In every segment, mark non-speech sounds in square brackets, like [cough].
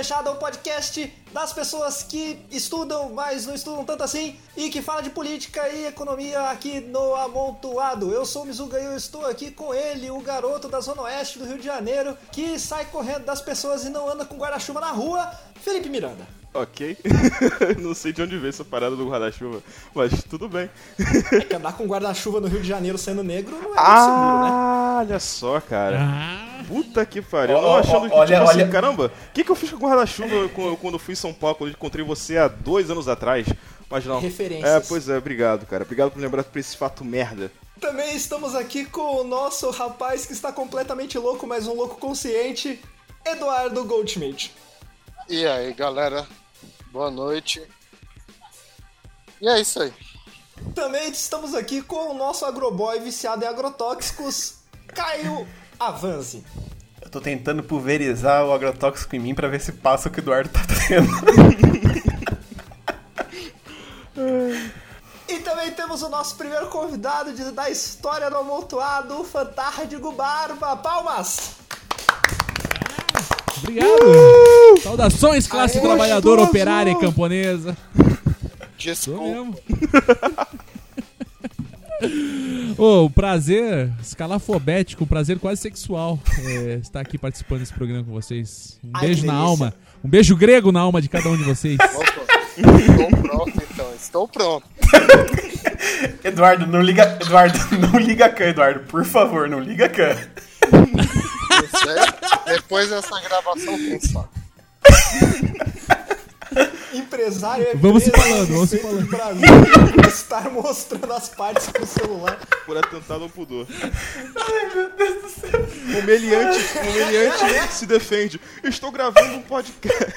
Fechada, o podcast das pessoas que estudam, mas não estudam tanto assim, e que fala de política e economia aqui no Amontoado. Eu sou o Mizuga e eu estou aqui com ele, o garoto da Zona Oeste do Rio de Janeiro, que sai correndo das pessoas e não anda com guarda-chuva na rua, Felipe Miranda. Ok. [laughs] não sei de onde veio essa parada do guarda-chuva, mas tudo bem. É que andar com guarda-chuva no Rio de Janeiro sendo negro não é seguro, né? Ah, olha só, cara. Ah, Puta que pariu. Ó, Eu achando que, olha, tipo assim, olha. caramba, o que, que eu fiz com o guarda-chuva quando fui em São Paulo, quando eu encontrei você há dois anos atrás? Mas não. Referências. É, pois é, obrigado, cara. Obrigado por lembrar por esse fato merda. Também estamos aqui com o nosso rapaz que está completamente louco, mas um louco consciente, Eduardo Goldschmidt. E aí, galera? Boa noite. E é isso aí. Também estamos aqui com o nosso agroboy viciado em agrotóxicos, Caio Avanzi. Eu tô tentando pulverizar o agrotóxico em mim pra ver se passa o que o Eduardo tá tendo. [laughs] E também temos o nosso primeiro convidado de- da história do amontoado, o Fantárdigo Barba. Palmas! obrigado! Saudações, classe Aê, trabalhadora, operária e camponesa. Desculpa. [laughs] Ô, o prazer escalafobético, um prazer quase sexual é, estar aqui participando desse programa com vocês. Um Ai, beijo na delícia. alma. Um beijo grego na alma de cada um de vocês. Estou pronto, então. Estou pronto. Eduardo, não liga. Eduardo, não liga can, Eduardo. Por favor, não liga can. Você, depois dessa gravação, quem sabe? Empresário é Vamos se falando, vamos se falando. Brasil por estar mostrando as partes com o celular. Por atentado ao pudor. Ai, meu Deus do céu. O meliante, o meliante se defende. Estou gravando um podcast.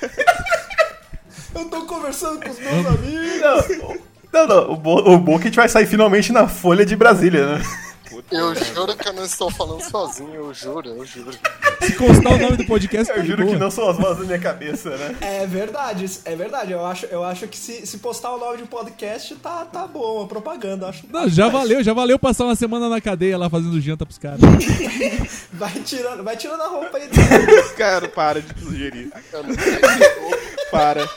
Eu tô conversando com os meus amigos. Não, não, não. O bom, o bom é que a gente vai sair finalmente na Folha de Brasília, né? Eu juro que eu não estou falando sozinho. Eu juro, eu juro. Se constar o nome do podcast, tá Eu de juro que boa. não são as vozes da minha cabeça, né? É verdade, é verdade. Eu acho, eu acho que se, se postar o nome de um podcast, tá, tá bom, a propaganda. Acho, Não, acho já mais. valeu, já valeu passar uma semana na cadeia lá fazendo janta pros caras. [laughs] Vai tirando, vai tirando a roupa aí. Cara, para de sugerir. Eu não sei se Para.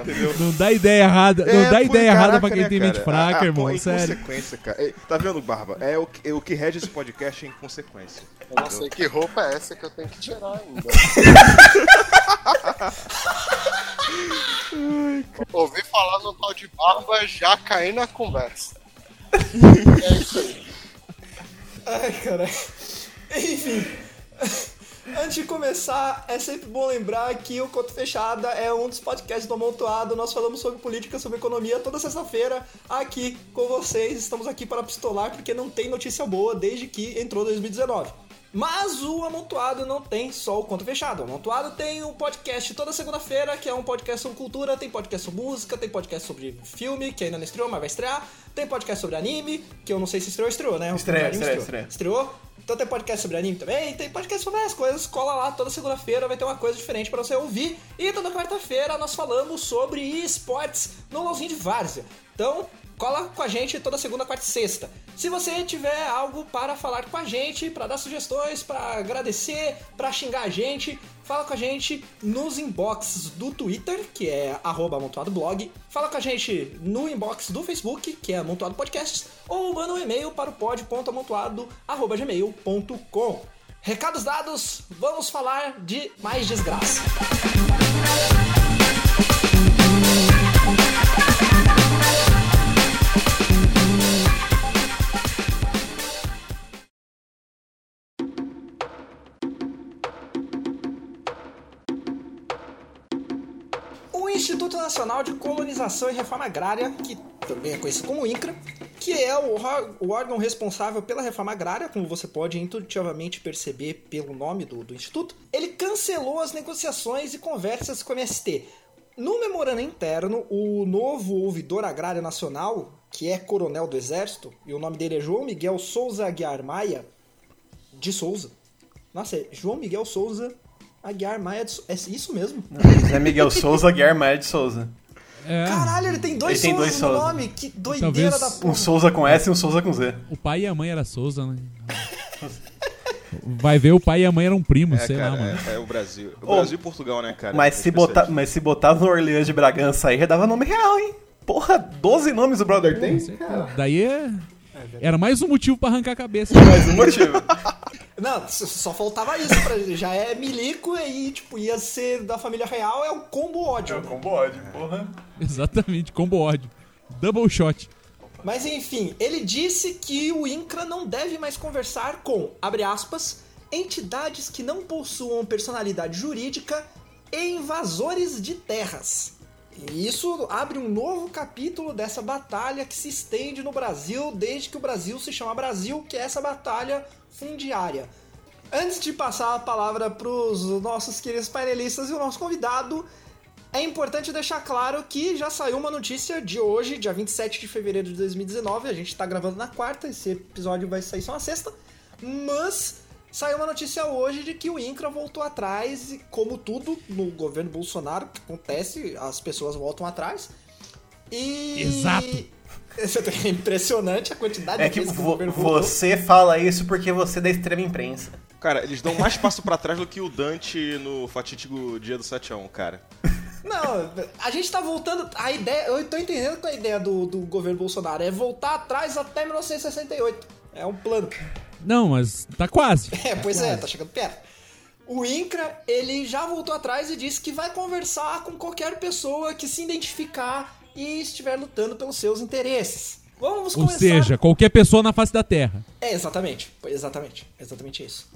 Entendeu? Não dá ideia errada, não É, dá pô, ideia errada caraca, pra quem né, tem cara? mente fraca, Ah, ah, irmão, pô, sério. Inconsequência, cara. É, Tá vendo, Barba? É o que, o que rege esse podcast é inconsequência. eu não sei que roupa é essa que eu tenho que tirar ainda. [laughs] Ouvi falar no tal de barba, já caí na conversa. É isso aí. Ai, cara. Enfim. Antes de começar, é sempre bom lembrar que o Conto Fechada é um dos podcasts do Amontoado. Nós falamos sobre política, sobre economia toda sexta-feira aqui com vocês. Estamos aqui para pistolar porque não tem notícia boa desde que entrou 2019. Mas o Amontoado não tem só o Conto Fechado. O Amontoado tem um podcast toda segunda-feira, que é um podcast sobre cultura, tem podcast sobre música, tem podcast sobre filme, que ainda não estreou, mas vai estrear. Tem podcast sobre anime, que eu não sei se estreou ou estreou, né? Estreia, estreou. estreia. Estreou? Então tem podcast sobre anime também, tem podcast sobre várias coisas. Cola lá toda segunda-feira, vai ter uma coisa diferente pra você ouvir. E toda quarta-feira nós falamos sobre esportes no LOLzinho de Várzea. Então, cola com a gente toda segunda, quarta e sexta. Se você tiver algo para falar com a gente, para dar sugestões, para agradecer, para xingar a gente, fala com a gente nos inboxes do Twitter, que é arroba amontoado blog. Fala com a gente no inbox do Facebook, que é amontoado podcasts, ou manda um e-mail para o pod.amontoado.gmail.com. Recados dados, vamos falar de mais desgraça. O Nacional de Colonização e Reforma Agrária, que também é conhecido como INCRA, que é o, órg- o órgão responsável pela reforma agrária, como você pode intuitivamente perceber pelo nome do, do Instituto, ele cancelou as negociações e conversas com o MST. No memorando interno, o novo ouvidor agrário nacional, que é coronel do Exército, e o nome dele é João Miguel Souza Aguiar Maia, de Souza, Nossa, é João Miguel Souza Aguiar Maia de Souza. É isso mesmo? [laughs] Zé Miguel Souza, Guilherme Maia de Souza. É, Caralho, ele tem dois Ele tem dois no Souza. nome. Que doideira Talvez da porra. Um Souza com S e um Souza com Z. o pai e a mãe era Souza, né? Vai ver, o pai e a mãe eram primos, É, sei cara, lá, mano. é, é o Brasil. O Ô, Brasil e Portugal, né, cara? Mas É se, botar, mas se botar no Orleans de Bragança aí, já dava nome real, hein? Porra, 12 nomes o brother tem? Com certeza. Daí é... Era mais um motivo pra arrancar a cabeça. [laughs] Mais um [laughs] motivo. Não, só faltava isso pra ele. Já é milico e, tipo, ia ser da família real, é o combo ódio. né? combo ódio, porra. Exatamente, combo ódio. Double shot. Mas enfim, ele disse que o INCRA não deve mais conversar com, abre aspas, entidades que não possuam personalidade jurídica e invasores de terras. E isso abre um novo capítulo dessa batalha que se estende no Brasil desde que o Brasil se chama Brasil, que é essa batalha fundiária. Antes de passar a palavra para os nossos queridos painelistas e o nosso convidado, é importante deixar claro que já saiu uma notícia de hoje, dia 27 de fevereiro de 2019. A gente tá gravando na quarta, esse episódio vai sair só na sexta. Mas saiu uma notícia hoje de que o INCRA voltou atrás, e como tudo no governo Bolsonaro que acontece, as pessoas voltam atrás. E. Exato. [laughs] É impressionante a quantidade É de que vezes que o governo voltou. você fala isso porque você é da extrema imprensa. Cara, eles dão mais passo pra trás do que o Dante no fatídico dia do 7x1, cara. Não, a gente tá voltando. A ideia. Eu tô entendendo que a ideia do, do governo Bolsonaro é voltar atrás até 1968. É um plano. Não, mas tá quase. [laughs] É, pois é, tá chegando perto. O INCRA, ele já voltou atrás e disse que vai conversar com qualquer pessoa que se identificar e estiver lutando pelos seus interesses. Vamos Ou começar. seja, qualquer pessoa na face da Terra. É, exatamente. Exatamente. Exatamente isso.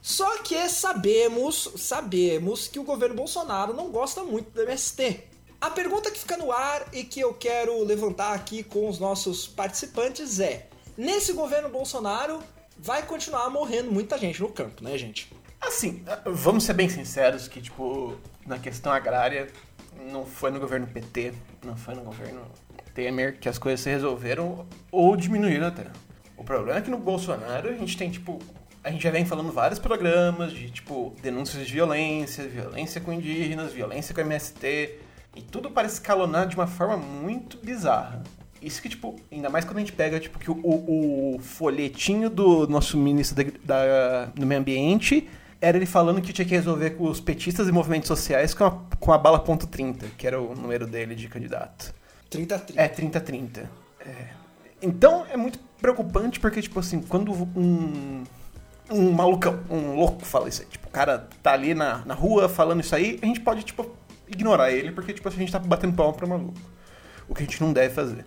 Só que sabemos, sabemos que o governo Bolsonaro não gosta muito do MST. A pergunta que fica no ar e que eu quero levantar aqui com os nossos participantes é: nesse governo Bolsonaro vai continuar morrendo muita gente no campo, né, gente? Assim, vamos ser bem sinceros que, tipo, na questão agrária, não foi no governo PT, não foi no governo Temer que as coisas se resolveram ou diminuíram até. O problema é que no Bolsonaro a gente tem, tipo, a gente já vem falando vários programas de, tipo, denúncias de violência, violência com indígenas, violência com MST, e tudo parece escalonar de uma forma muito bizarra. Isso que, tipo, ainda mais quando a gente pega, tipo, que o, o folhetinho do nosso ministro da, da- do meio ambiente era ele falando que tinha que resolver com os petistas e movimentos sociais com a, com a bala ponto .30, que era o número dele de candidato. 30 30. É, 30-30. É. Então, é muito preocupante porque, tipo assim, quando um, um malucão, um louco fala isso aí, tipo, o cara tá ali na, na rua falando isso aí, a gente pode, tipo, ignorar ele porque, tipo, a gente tá batendo palma pro maluco. O que a gente não deve fazer.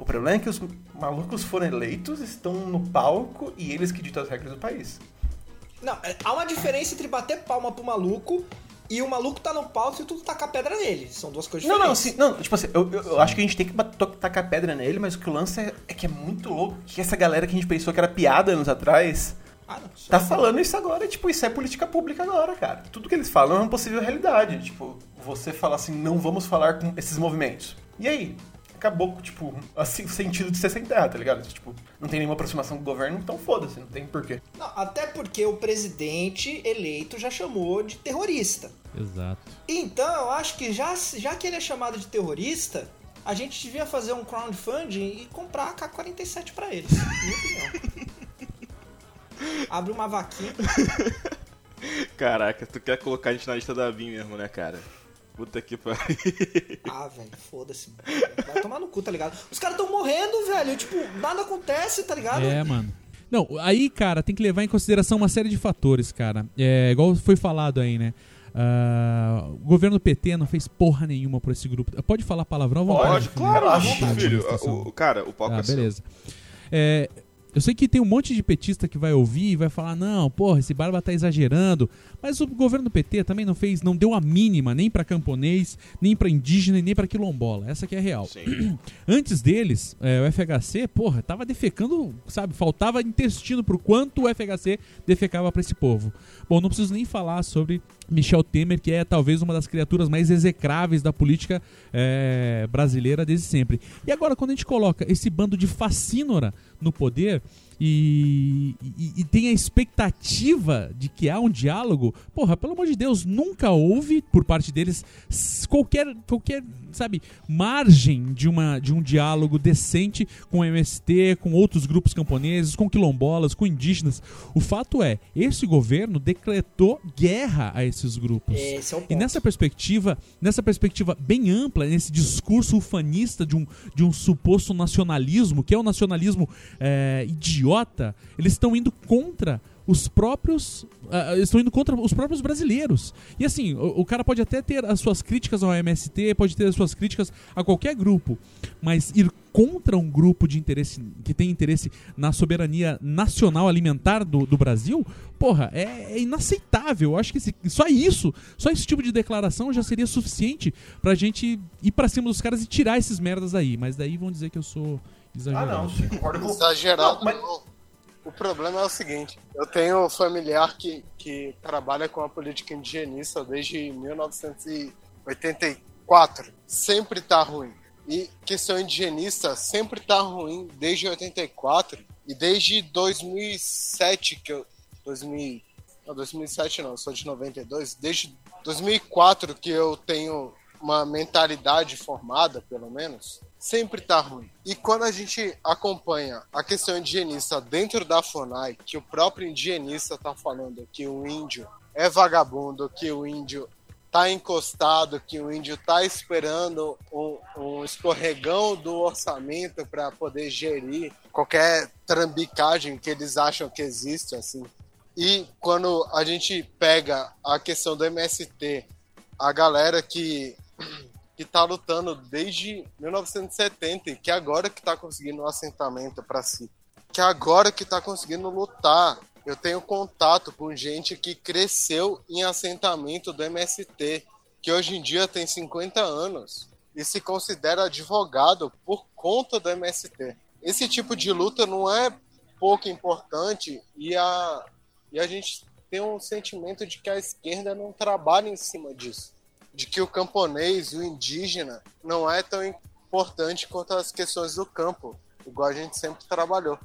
O problema é que os malucos foram eleitos, estão no palco e eles que ditam as regras do país. Não, é, há uma diferença entre bater palma pro maluco e o maluco tá no palco e tudo tacar pedra nele. São duas coisas Não, não, diferentes. sim, não, tipo assim, eu, eu- eu acho que a gente tem que tacar pedra nele, mas o que o lance é, é que é muito louco que essa galera que a gente pensou que era piada anos atrás Ah, não. tá falando isso agora, tipo, isso é política pública agora, cara. Tudo que eles falam é uma possível realidade. Tipo, você fala assim, não vamos falar com esses movimentos. E aí? Acabou, tipo, assim, o sentido de ser sem terra, tá ligado? Tipo, não tem nenhuma aproximação com o governo, então foda-se, não tem porquê. Não, até porque o presidente eleito já chamou de terrorista. Exato. Então, eu acho que já, já que ele é chamado de terrorista, a gente devia fazer um crowdfunding e comprar a K-47 pra eles. Minha opinião. [laughs] Abre uma vaquinha. Caraca, tu quer colocar a gente na lista da BIM mesmo, né, cara? Puta que pariu. Ah, velho, foda-se. Vai tomar no cu, tá ligado? Os caras tão morrendo, velho. Tipo, nada acontece, tá ligado? É, mano. Não, aí, cara, tem que levar em consideração uma série de fatores, cara. É, igual foi falado aí, né? Ah, o governo PT não fez porra nenhuma por esse grupo. Pode falar palavrão? vontade, Pode, filho. claro, vontade, vontade, filho. administração. O, cara, o palco Ah, é seu. beleza. É, eu sei que tem um monte de petista que vai ouvir e vai falar: não, porra, esse Barba tá exagerando. Mas o governo do PT também não fez, não deu a mínima nem pra camponês, nem pra indígena e nem pra quilombola. Essa que é real. Sim. [clears throat] Antes deles, é, o FHC, porra, tava defecando, sabe? Faltava intestino pro quanto o FHC defecava pra esse povo. Bom, não preciso nem falar sobre Michel Temer, que é talvez uma das criaturas mais execráveis da política é, brasileira desde sempre. E agora, quando a gente coloca esse bando de facínora no poder, e, e, e tem a expectativa de que há um diálogo, porra, pelo amor de Deus, nunca houve por parte deles qualquer, qualquer sabe, margem de, uma, de um diálogo decente com o MST, com outros grupos camponeses, com quilombolas, com indígenas. O fato é, esse governo decretou guerra a esses grupos. Esse é o E ponto. nessa perspectiva, nessa perspectiva bem ampla, nesse discurso ufanista de um, de um suposto nacionalismo, que é um nacionalismo é, idiota, eles estão indo contra os próprios. eles estão indo contra os próprios brasileiros. E assim, o, o cara pode até ter as suas críticas ao MST, pode ter as suas críticas a qualquer grupo, mas ir contra um grupo de interesse que tem interesse na soberania nacional alimentar do, do Brasil, porra, é, é inaceitável. Eu acho que esse- só isso, só esse tipo de declaração já seria suficiente pra gente ir pra cima dos caras e tirar esses merdas aí. Mas daí vão dizer que eu sou Ah, exagerado. não, sim, concordo com Exagerado. Não, mas- não. O problema é o seguinte: eu tenho um familiar que, que trabalha com a política indigenista desde 1984. Sempre tá ruim. E questão indigenista sempre tá ruim desde 84 e desde 2007 que eu 2000 não, 2007 não, eu sou de 92, desde 2004 que eu tenho uma mentalidade formada, pelo menos, sempre tá ruim. E quando a gente acompanha a questão indigenista dentro da FUNAI, que o próprio indigenista tá falando que o índio é vagabundo, que o índio tá encostado, que o índio tá esperando um, um escorregão do orçamento para poder gerir qualquer trambicagem que eles acham que existe, assim. E quando a gente pega a questão do MST, a galera que que tá lutando desde 1970 e que agora que tá conseguindo um assentamento para si, que agora que tá conseguindo lutar. Eu tenho contato com gente que cresceu em assentamento do MST, que hoje em dia tem 50 anos e se considera advogado por conta do MST. Esse tipo de luta não é pouco importante e a e a gente tem um sentimento de que a esquerda não trabalha em cima disso. De que o camponês, o indígena, não é tão importante quanto as questões do campo, igual a gente sempre trabalhou.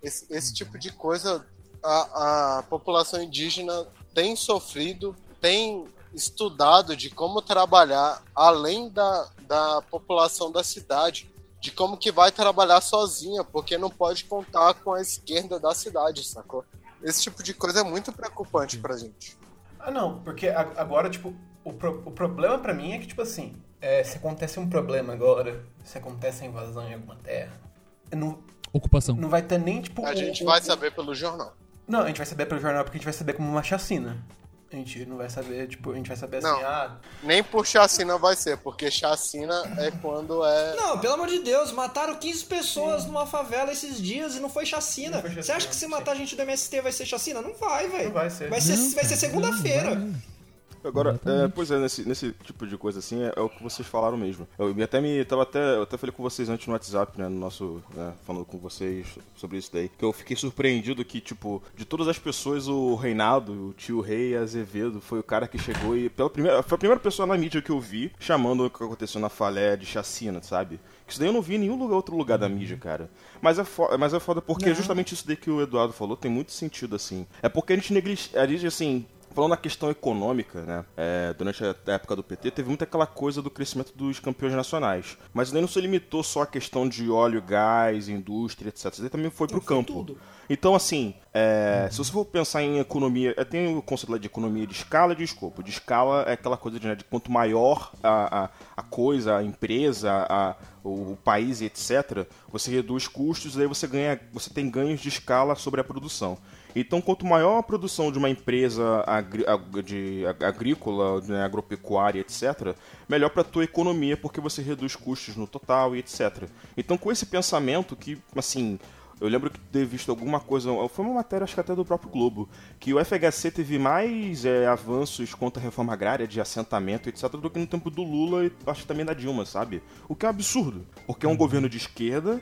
Esse, esse tipo de coisa a, a população indígena tem sofrido, tem estudado de como trabalhar além da, da população da cidade, de como que vai trabalhar sozinha, porque não pode contar com a esquerda da cidade, sacou? Esse tipo de coisa é muito preocupante pra gente. Ah, não, porque agora, tipo, o, pro- o problema pra mim é que, tipo assim, é, se acontece um problema agora, se acontece a invasão em alguma terra, não, Ocupação. não vai ter nem, tipo... A o- gente vai o- saber pelo jornal. Não, a gente vai saber pelo jornal porque a gente vai saber como uma chacina. A gente não vai saber, tipo, a gente vai saber assim, Não. ah, Nem por chacina vai ser, porque chacina é quando é. Não, pelo amor de Deus, mataram 15 pessoas numa favela esses dias e não foi chacina. Não foi chacina, Você acha que se sim. matar gente do MST vai ser chacina? Não vai, velho. Não vai ser. Vai ser, Não, vai ser segunda-feira. Não, não. Agora, é, pois é, nesse, nesse tipo de coisa assim, é, é o que vocês falaram mesmo. Eu até me tava até, eu até falei com vocês antes no WhatsApp, né, no nosso, né, falando com vocês sobre isso daí, que eu fiquei surpreendido que, tipo, de todas as pessoas, o Reinaldo, o tio Rei Azevedo, foi o cara que chegou e, pela primeira, foi a primeira pessoa na mídia que eu vi chamando o que aconteceu na Falé de chacina, sabe? Que Isso daí eu não vi em nenhum lugar, outro lugar da mídia, cara. Mas é, foda, mas é foda porque justamente isso daí que o Eduardo falou tem muito sentido, assim. É porque a gente negligencia, assim, Falando na questão econômica, né? é, durante a época do PT, teve muito aquela coisa do crescimento dos campeões nacionais. Mas daí não se limitou só à questão de óleo, gás, indústria, etc. Daí também foi pro foi campo. tudo. Então, assim, é, se você for pensar em economia, tem o conceito lá de economia de escala e de escopo. De escala é aquela coisa de, né, de quanto maior a, a, a coisa, a empresa, a, o, o país, etc., você reduz custos e aí você, ganha, você tem ganhos de escala sobre a produção. Então, quanto maior a produção de uma empresa agri ag- de ag- agrícola, né, agropecuária, etc., melhor para a tua economia, porque você reduz custos no total e etc. Então, com esse pensamento que, assim, eu lembro que ter visto alguma coisa, foi uma matéria, acho que até do próprio Globo, que o FHC teve mais é, avanços contra a reforma agrária, de assentamento, etc., do que no tempo do Lula e acho que também da Dilma, sabe? O que é um absurdo, porque é um governo de esquerda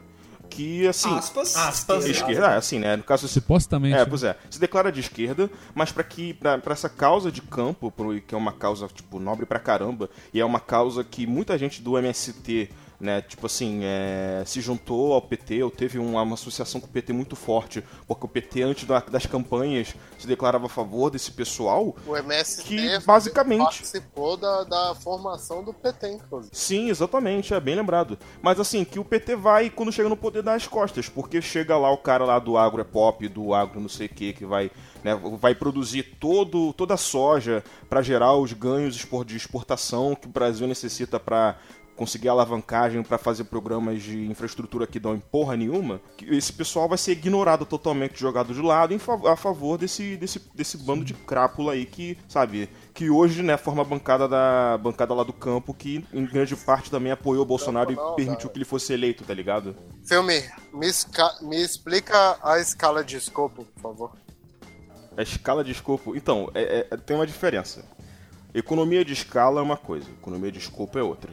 que, assim... Aspas. Aspas. Esquerda, é, assim, né? No caso, se Supostamente. é, pois é. Se declara de esquerda, mas para que para essa causa de campo, pro- que é uma causa tipo nobre pra caramba, e é uma causa que muita gente do MST né? Tipo assim, é, se juntou ao PT, ou teve uma, uma, associação com o PT muito forte, porque o PT, antes da, das campanhas, se declarava a favor desse pessoal. O MST que basicamente participou da, da formação do PT, inclusive. Sim, exatamente, é bem lembrado. Mas assim, que o PT vai, quando chega no poder, dar as costas, porque chega lá o cara lá do agro é pop, do agro não sei o que, que vai, né, vai produzir todo, toda a soja para gerar os ganhos de exportação que o Brasil necessita para conseguir alavancagem para fazer programas de infraestrutura que dão em porra nenhuma, esse pessoal vai ser ignorado totalmente, jogado de lado fav a favor desse, desse, desse bando de crápula aí que, sabe, que hoje, né, forma a bancada da bancada lá do campo que em grande parte também apoiou o Bolsonaro não, e permitiu que ele fosse eleito, tá ligado? Filme, me, me explica a escala de escopo, por favor. A escala de escopo, então, é, é, tem uma diferença. Economia de escala é uma coisa, economia de escopo é outra.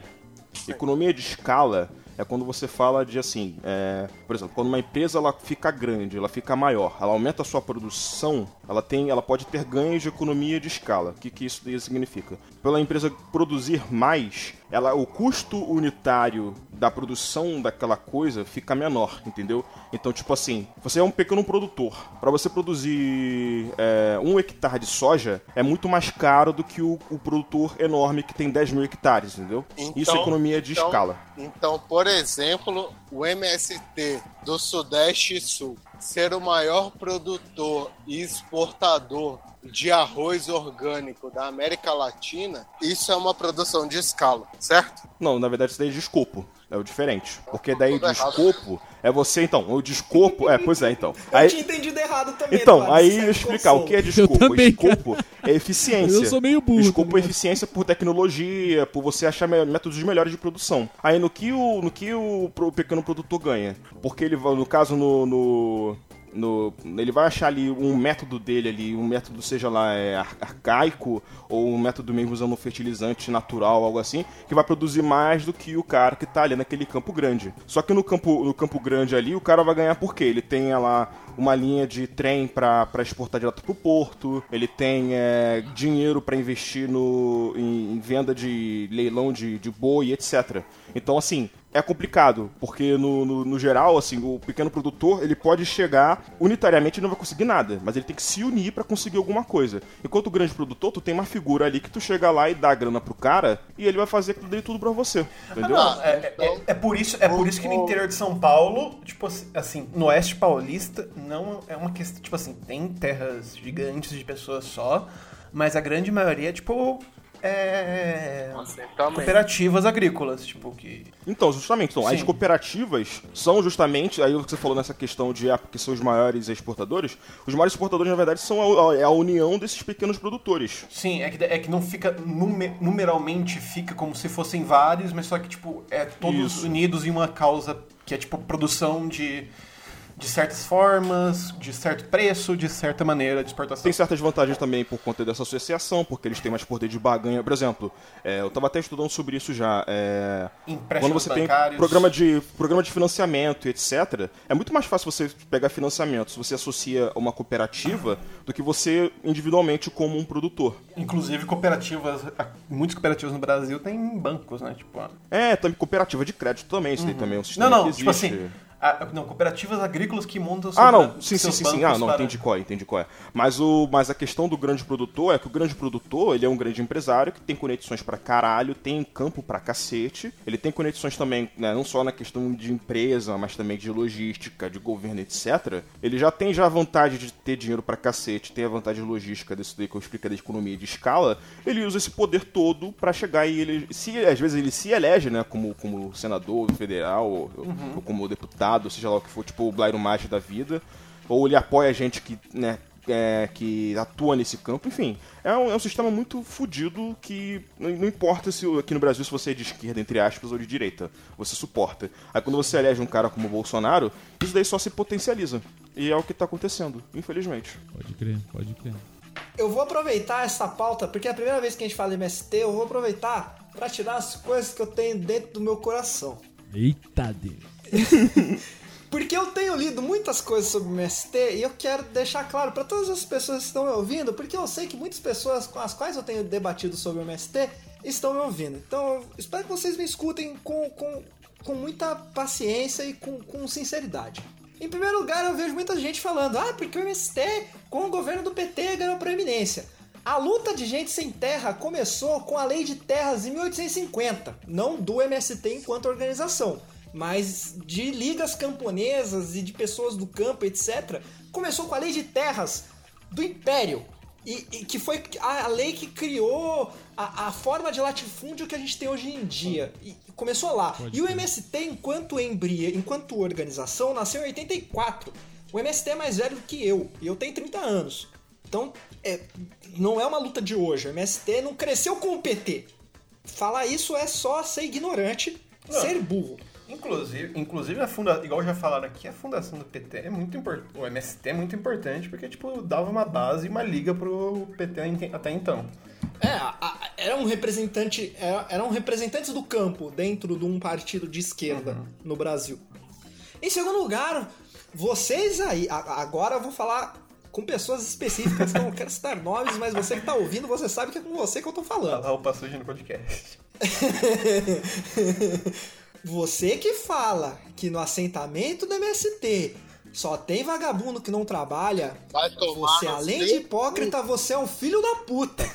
Economia de escala é quando você fala de assim, é, por exemplo, quando uma empresa ela fica grande, ela fica maior, ela aumenta a sua produção, ela tem, ela pode ter ganhos de economia de escala. O que, que isso significa? Pela empresa produzir mais, ela, o custo unitário da produção daquela coisa fica menor, entendeu? Então, tipo assim, você é um pequeno produtor. Para você produzir é, um hectare de soja, é muito mais caro do que o, o produtor enorme que tem 10 mil hectares, entendeu? Então, Isso é economia de então, escala. Então, por exemplo, o MST do Sudeste e Sul ser o maior produtor e exportador de arroz orgânico da América Latina, isso é uma produção de escala, certo? Não, na verdade isso daí é de escopo. É o diferente. Porque daí de escopo é você, então. O de escopo. É, pois é, então. [laughs] Aí, eu tinha entendido errado também. Então, aí deixa eu explicar. O que é de escopo? Também, escopo é [laughs] eficiência. Eu sou meio burro. Escopo é eficiência por tecnologia, por você achar métodos melhores de produção. Aí no que o, no que o, o pequeno produtor ganha? Porque ele, no caso, no, no no, ele vai achar ali um método dele ali, um método seja lá é, arcaico ou um método mesmo usando um fertilizante natural, algo assim, que vai produzir mais do que o cara que está ali naquele campo grande. Só que no campo, no campo grande ali, o cara vai ganhar por quê? Ele tem lá uma linha de trem para exportar direto para o porto, ele tem é, dinheiro para investir no, em, em, venda de leilão de, de boi, etc. Então, assim, é complicado, porque no, no, no, geral, assim, o pequeno produtor, ele pode chegar unitariamente e não vai conseguir nada, mas ele tem que se unir para conseguir alguma coisa. Enquanto o grande produtor, tu tem uma figura ali que tu chega lá e dá grana pro cara e ele vai fazer tudo para você, entendeu? Ah, não, é, é, é, por isso, é por isso que no interior de São Paulo, tipo assim, no oeste paulista, não é uma questão, tipo assim, tem terras gigantes de pessoas só, mas a grande maioria, tipo, é, cooperativas agrícolas, tipo que. Então, justamente, então, as cooperativas são justamente, aí o que você falou nessa questão de ah, porque são os maiores exportadores, os maiores exportadores, na verdade, são a, a, a união desses pequenos produtores. Sim, é que, é que não fica, numeralmente fica como se fossem vários, mas só que, tipo, é todos Isso. unidos em uma causa que é, tipo, produção de de certas formas, de certo preço, de certa maneira de exportação. Tem certas vantagens também por conta dessa associação, porque eles têm mais poder de baganha. Por exemplo, é, eu estava até estudando sobre isso já. É, quando você bancários. tem programa de, programa de financiamento e etc., é muito mais fácil você pegar financiamento se você associa uma cooperativa do que você individualmente como um produtor. Inclusive cooperativas, muitas cooperativas no Brasil têm bancos, né? Tipo, é, também cooperativa de crédito também, isso uhum. também é um sistema não, não, que existe. Tipo assim, ah, não, cooperativas agrícolas que montam Ah, não, sim, sim, sim, sim. Ah, não, para... entendi qual é, entendi qual é. Mas, o, mas a questão do grande produtor é que o grande produtor, ele é um grande empresário que tem conexões para caralho, tem campo para cacete. Ele tem conexões também, né, não só na questão de empresa, mas também de logística, de governo, etc. Ele já tem já a vantagem de ter dinheiro para cacete, tem a vantagem logística desse daí que eu expliquei da economia de escala. Ele usa esse poder todo para chegar e ele, se às vezes ele se elege, né, como, como senador federal ou, uhum. ou como deputado seja lá o que for, tipo o Blairo Maggi da vida, ou ele apoia a gente que, né, é, que atua nesse campo, enfim. É um, é um sistema muito fodido que não, importa se aqui no Brasil se você é de esquerda, entre aspas, ou de direita, você suporta. Aí quando você elege um cara como o Bolsonaro, isso daí só se potencializa. E é o que está acontecendo, infelizmente. Pode crer, pode crer. Eu vou aproveitar essa pauta, porque é a primeira vez que a gente fala MST, eu vou aproveitar para tirar as coisas que eu tenho dentro do meu coração. Eita Deus. [laughs] Porque eu tenho lido muitas coisas sobre o MST e eu quero deixar claro para todas as pessoas que estão me ouvindo, porque eu sei que muitas pessoas com as quais eu tenho debatido sobre o MST estão me ouvindo. Então, eu espero que vocês me escutem com, com com muita paciência e com, com sinceridade. Em primeiro lugar, eu vejo muita gente falando: ah, porque o MST, com o governo do PT, ganhou proeminência. A luta de gente sem terra começou com a lei de terras em 1850, não do MST enquanto organização, mas de ligas camponesas e de pessoas do campo, etc. Começou com a lei de terras do Império, e, e que foi a, a lei que criou a, a, forma de latifúndio que a gente tem hoje em dia. E começou lá. Pode e o MST, enquanto embria, enquanto organização, nasceu em 84. O MST é mais velho do que eu, e eu tenho 30 anos. Então, é, não é uma luta de hoje. O MST não cresceu com o PT. Falar isso é só ser ignorante, não. ser burro. Inclusive, inclusive a funda, igual já falaram aqui, a fundação do PT é muito importante. O MST é muito importante porque tipo dava uma base e uma liga pro PT até então. É, a, a, era um representante, era, eram representantes do campo dentro de um partido de esquerda uhum. no Brasil. Em segundo lugar, vocês aí, a, agora eu vou falar com pessoas específicas, então não quero citar nomes, mas você que tá ouvindo, você sabe que é com você que eu tô falando. Ah, o Passuji no podcast. [laughs] Você que fala que no assentamento do MST só tem vagabundo que não trabalha, você além de hipócrita, você é um filho da puta.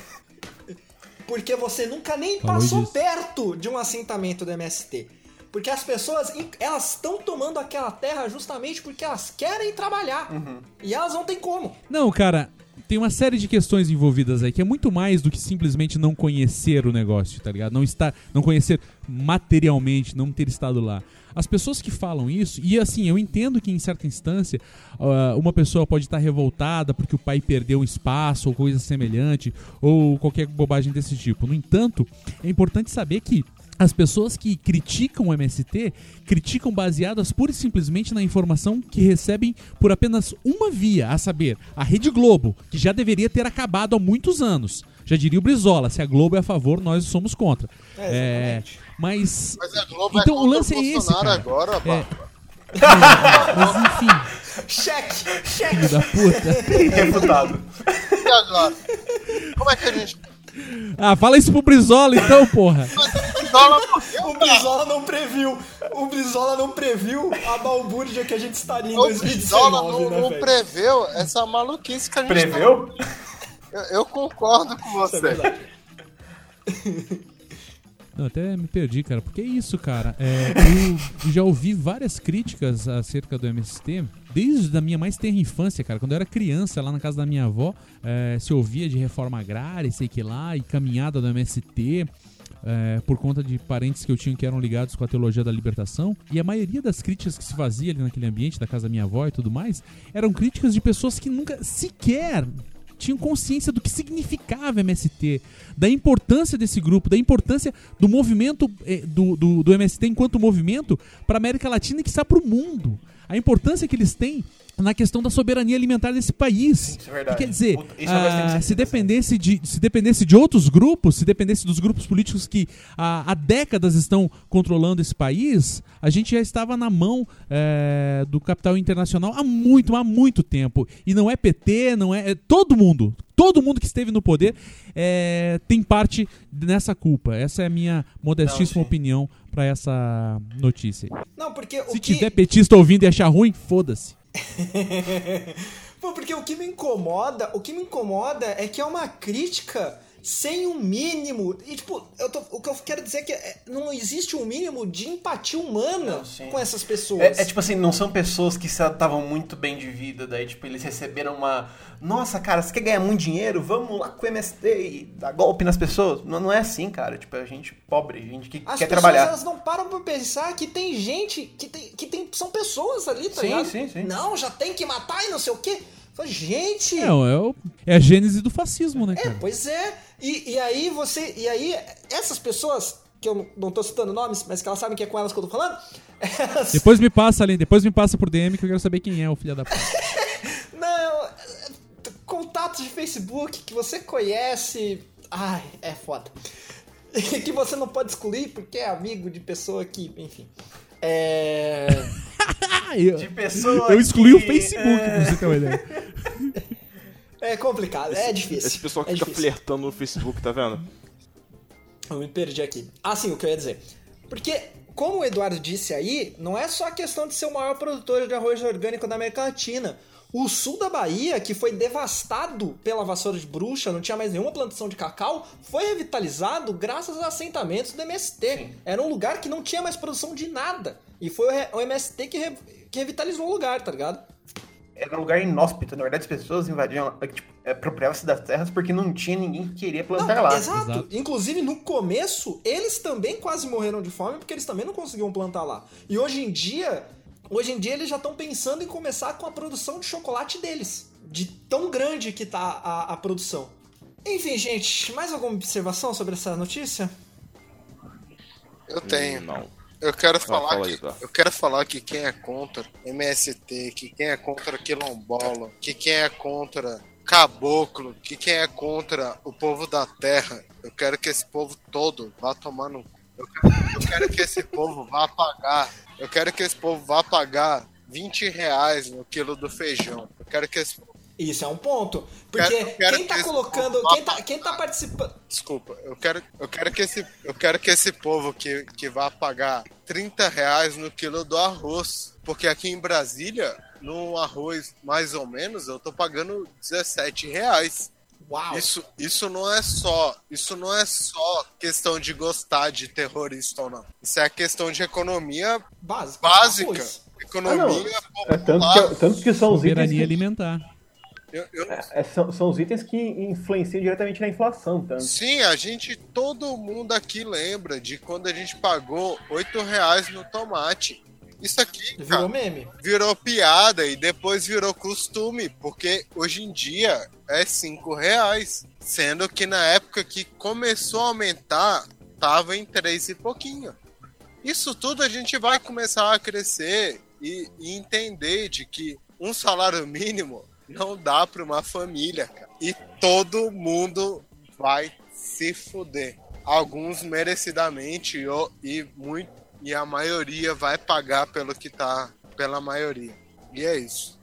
Porque você nunca nem Falou passou disso. perto de um assentamento do MST. Porque as pessoas, elas estão tomando aquela terra justamente porque elas querem trabalhar. Uhum. E elas não têm como. Não, cara, tem uma série de questões envolvidas aí que é muito mais do que simplesmente não conhecer o negócio, tá ligado? Não estar, não conhecer materialmente, não ter estado lá. As pessoas que falam isso, e assim, eu entendo que em certa instância uh, uma pessoa pode estar revoltada porque o pai perdeu um espaço ou coisa semelhante, ou qualquer bobagem desse tipo. No entanto, é importante saber que as pessoas que criticam o MST criticam baseadas pura e simplesmente na informação que recebem por apenas uma via, a saber, a Rede Globo, que já deveria ter acabado há muitos anos. Já diria o Brizola, se a Globo é a favor, nós somos contra. É, é mas, mas a Globo é então é o lance o é esse, cara. agora, é, mas enfim. Cheque, cheque. Filho da puta. Refutado. E agora? Como é que a gente ah, fala isso pro Brizola então, porra. O [laughs] Brizola não previu. O Brizola não previu a balbúrdia que a gente estaria em 2019, o Brizola não, né, não preveu essa maluquice que a gente Preveu? Tá... [laughs] Eu, eu, concordo com você. É Não, até me perdi, cara. Porque é isso, cara. É, eu já ouvi várias críticas acerca do MST, desde a minha mais tenra infância, cara. Quando eu era criança, lá na casa da minha avó, é, se ouvia de reforma agrária, sei que lá, e caminhada do MST. É, por conta de parentes que eu tinha que eram ligados com a teologia da libertação. E a maioria das críticas que se fazia ali naquele ambiente da casa da minha avó e tudo mais eram críticas de pessoas que nunca sequer tinham consciência do que significava MST, da importância desse grupo, da importância do movimento eh, do, do, do MST enquanto movimento para a América Latina e que está para o mundo. A importância que eles têm na questão da soberania alimentar desse país. Isso é verdade. quer dizer, Puta, ah, se, dependesse de, se dependesse de outros grupos, se dependesse dos grupos políticos que há, há décadas estão controlando esse país, a gente já estava na mão é, do capital internacional há muito, há muito tempo. E não é PT, não é, é todo mundo, todo mundo que esteve no poder é, tem parte nessa culpa. Essa é a minha modestíssima não, opinião para essa notícia. Não, porque se tiver petista ouvindo e achar ruim, foda-se. [laughs] Pô, porque o que me incomoda, o que me incomoda é que é uma crítica sem um mínimo. E, tipo, eu tô, o que eu quero dizer é que é, não existe um mínimo de empatia humana não, com essas pessoas. É, é, tipo assim, não são pessoas que estavam muito bem de vida, daí, tipo, eles receberam uma. Nossa, cara, você quer ganhar muito dinheiro? Vamos lá com o MST e dar golpe nas pessoas. Não, não é assim, cara. Tipo, a gente pobre, gente que As quer trabalhar. As pessoas elas não param pra pensar que tem gente, que tem. que tem, são pessoas ali, tá sim, ligado? Sim, sim. Não, já tem que matar e não sei o quê. Gente! Não, é, o, é a gênese do fascismo, né, é, cara? É, pois é. E, e aí você. E aí, essas pessoas, que eu não tô citando nomes, mas que elas sabem que é com elas que eu tô falando. [laughs] Elas... Depois me passa ali, depois me passa por DM que eu quero saber quem é o filho da puta. [laughs] não, contatos de Facebook que você conhece. Ai, é foda. [laughs] que você não pode excluir porque é amigo de pessoa que, enfim. É. de pessoa. Eu excluí que... o Facebook, é... pra você ter uma ideia. É complicado, é difícil. Esse pessoal que é fica difícil. flertando no Facebook, tá vendo? Eu me perdi aqui. Ah, sim, o que eu ia dizer. Porque como o Eduardo disse aí, não é só a questão de ser o maior produtor de arroz orgânico da América Latina. O sul da Bahia, que foi devastado pela vassoura de bruxa, não tinha mais nenhuma plantação de cacau, foi revitalizado graças a assentamentos do MST. Era um lugar que não tinha mais produção de nada. E foi o MST que, re- que revitalizou o lugar, tá ligado? Era um lugar inóspito. Na verdade, as pessoas invadiam, tipo, apropriavam-se das terras porque não tinha ninguém que queria plantar Não, lá. Exato. Exato. Inclusive, no começo, eles também quase morreram de fome porque eles também não conseguiam plantar lá. E hoje em dia, hoje em dia eles já estão pensando em começar com a produção de chocolate deles. De tão grande que tá a, a produção. Enfim, gente, mais alguma observação sobre essa notícia? Eu tenho. Não. Eu quero falar fala que aí, tá. eu quero falar que quem é contra MST, que quem é contra quilombola, que quem é contra caboclo, que quem é contra o povo da terra, eu quero que esse povo todo vá tomar no eu quero, eu quero que esse povo vá pagar, eu quero que esse povo vá pagar 20 reais no quilo do feijão. Eu quero que esse Isso é um ponto. Porque Quero- quero quem tá que colocando. Quem tá, quem tá participando. Desculpa, eu quero, eu quero que esse, eu quero que esse povo que, que vá pagar 30 reais no quilo do arroz, porque aqui em Brasília, no arroz mais ou menos, eu tô pagando 17 reais. Uau! Isso, isso não é só, isso não é só questão de gostar de terrorista ou não. Isso é questão de economia Básica. básica, economia É tanto, popular. que, tanto que são os itens que, alimentar. Eu- eu é, são, são os itens que influenciam diretamente na inflação, tanto. Sim, a gente, todo mundo aqui lembra de quando a gente pagou 8 reais no tomate. Isso aqui, Virou cara, meme. virou piada e depois virou costume, porque hoje em dia é 5 reais. Sendo que na época que começou a aumentar, tava em 3 e pouquinho. Isso tudo a gente vai começar a crescer e, e entender de que um salário mínimo não dá para uma família, cara. E todo mundo vai se fuder. Alguns merecidamente e muito e a maioria vai pagar pelo que tá pela maioria. E é isso.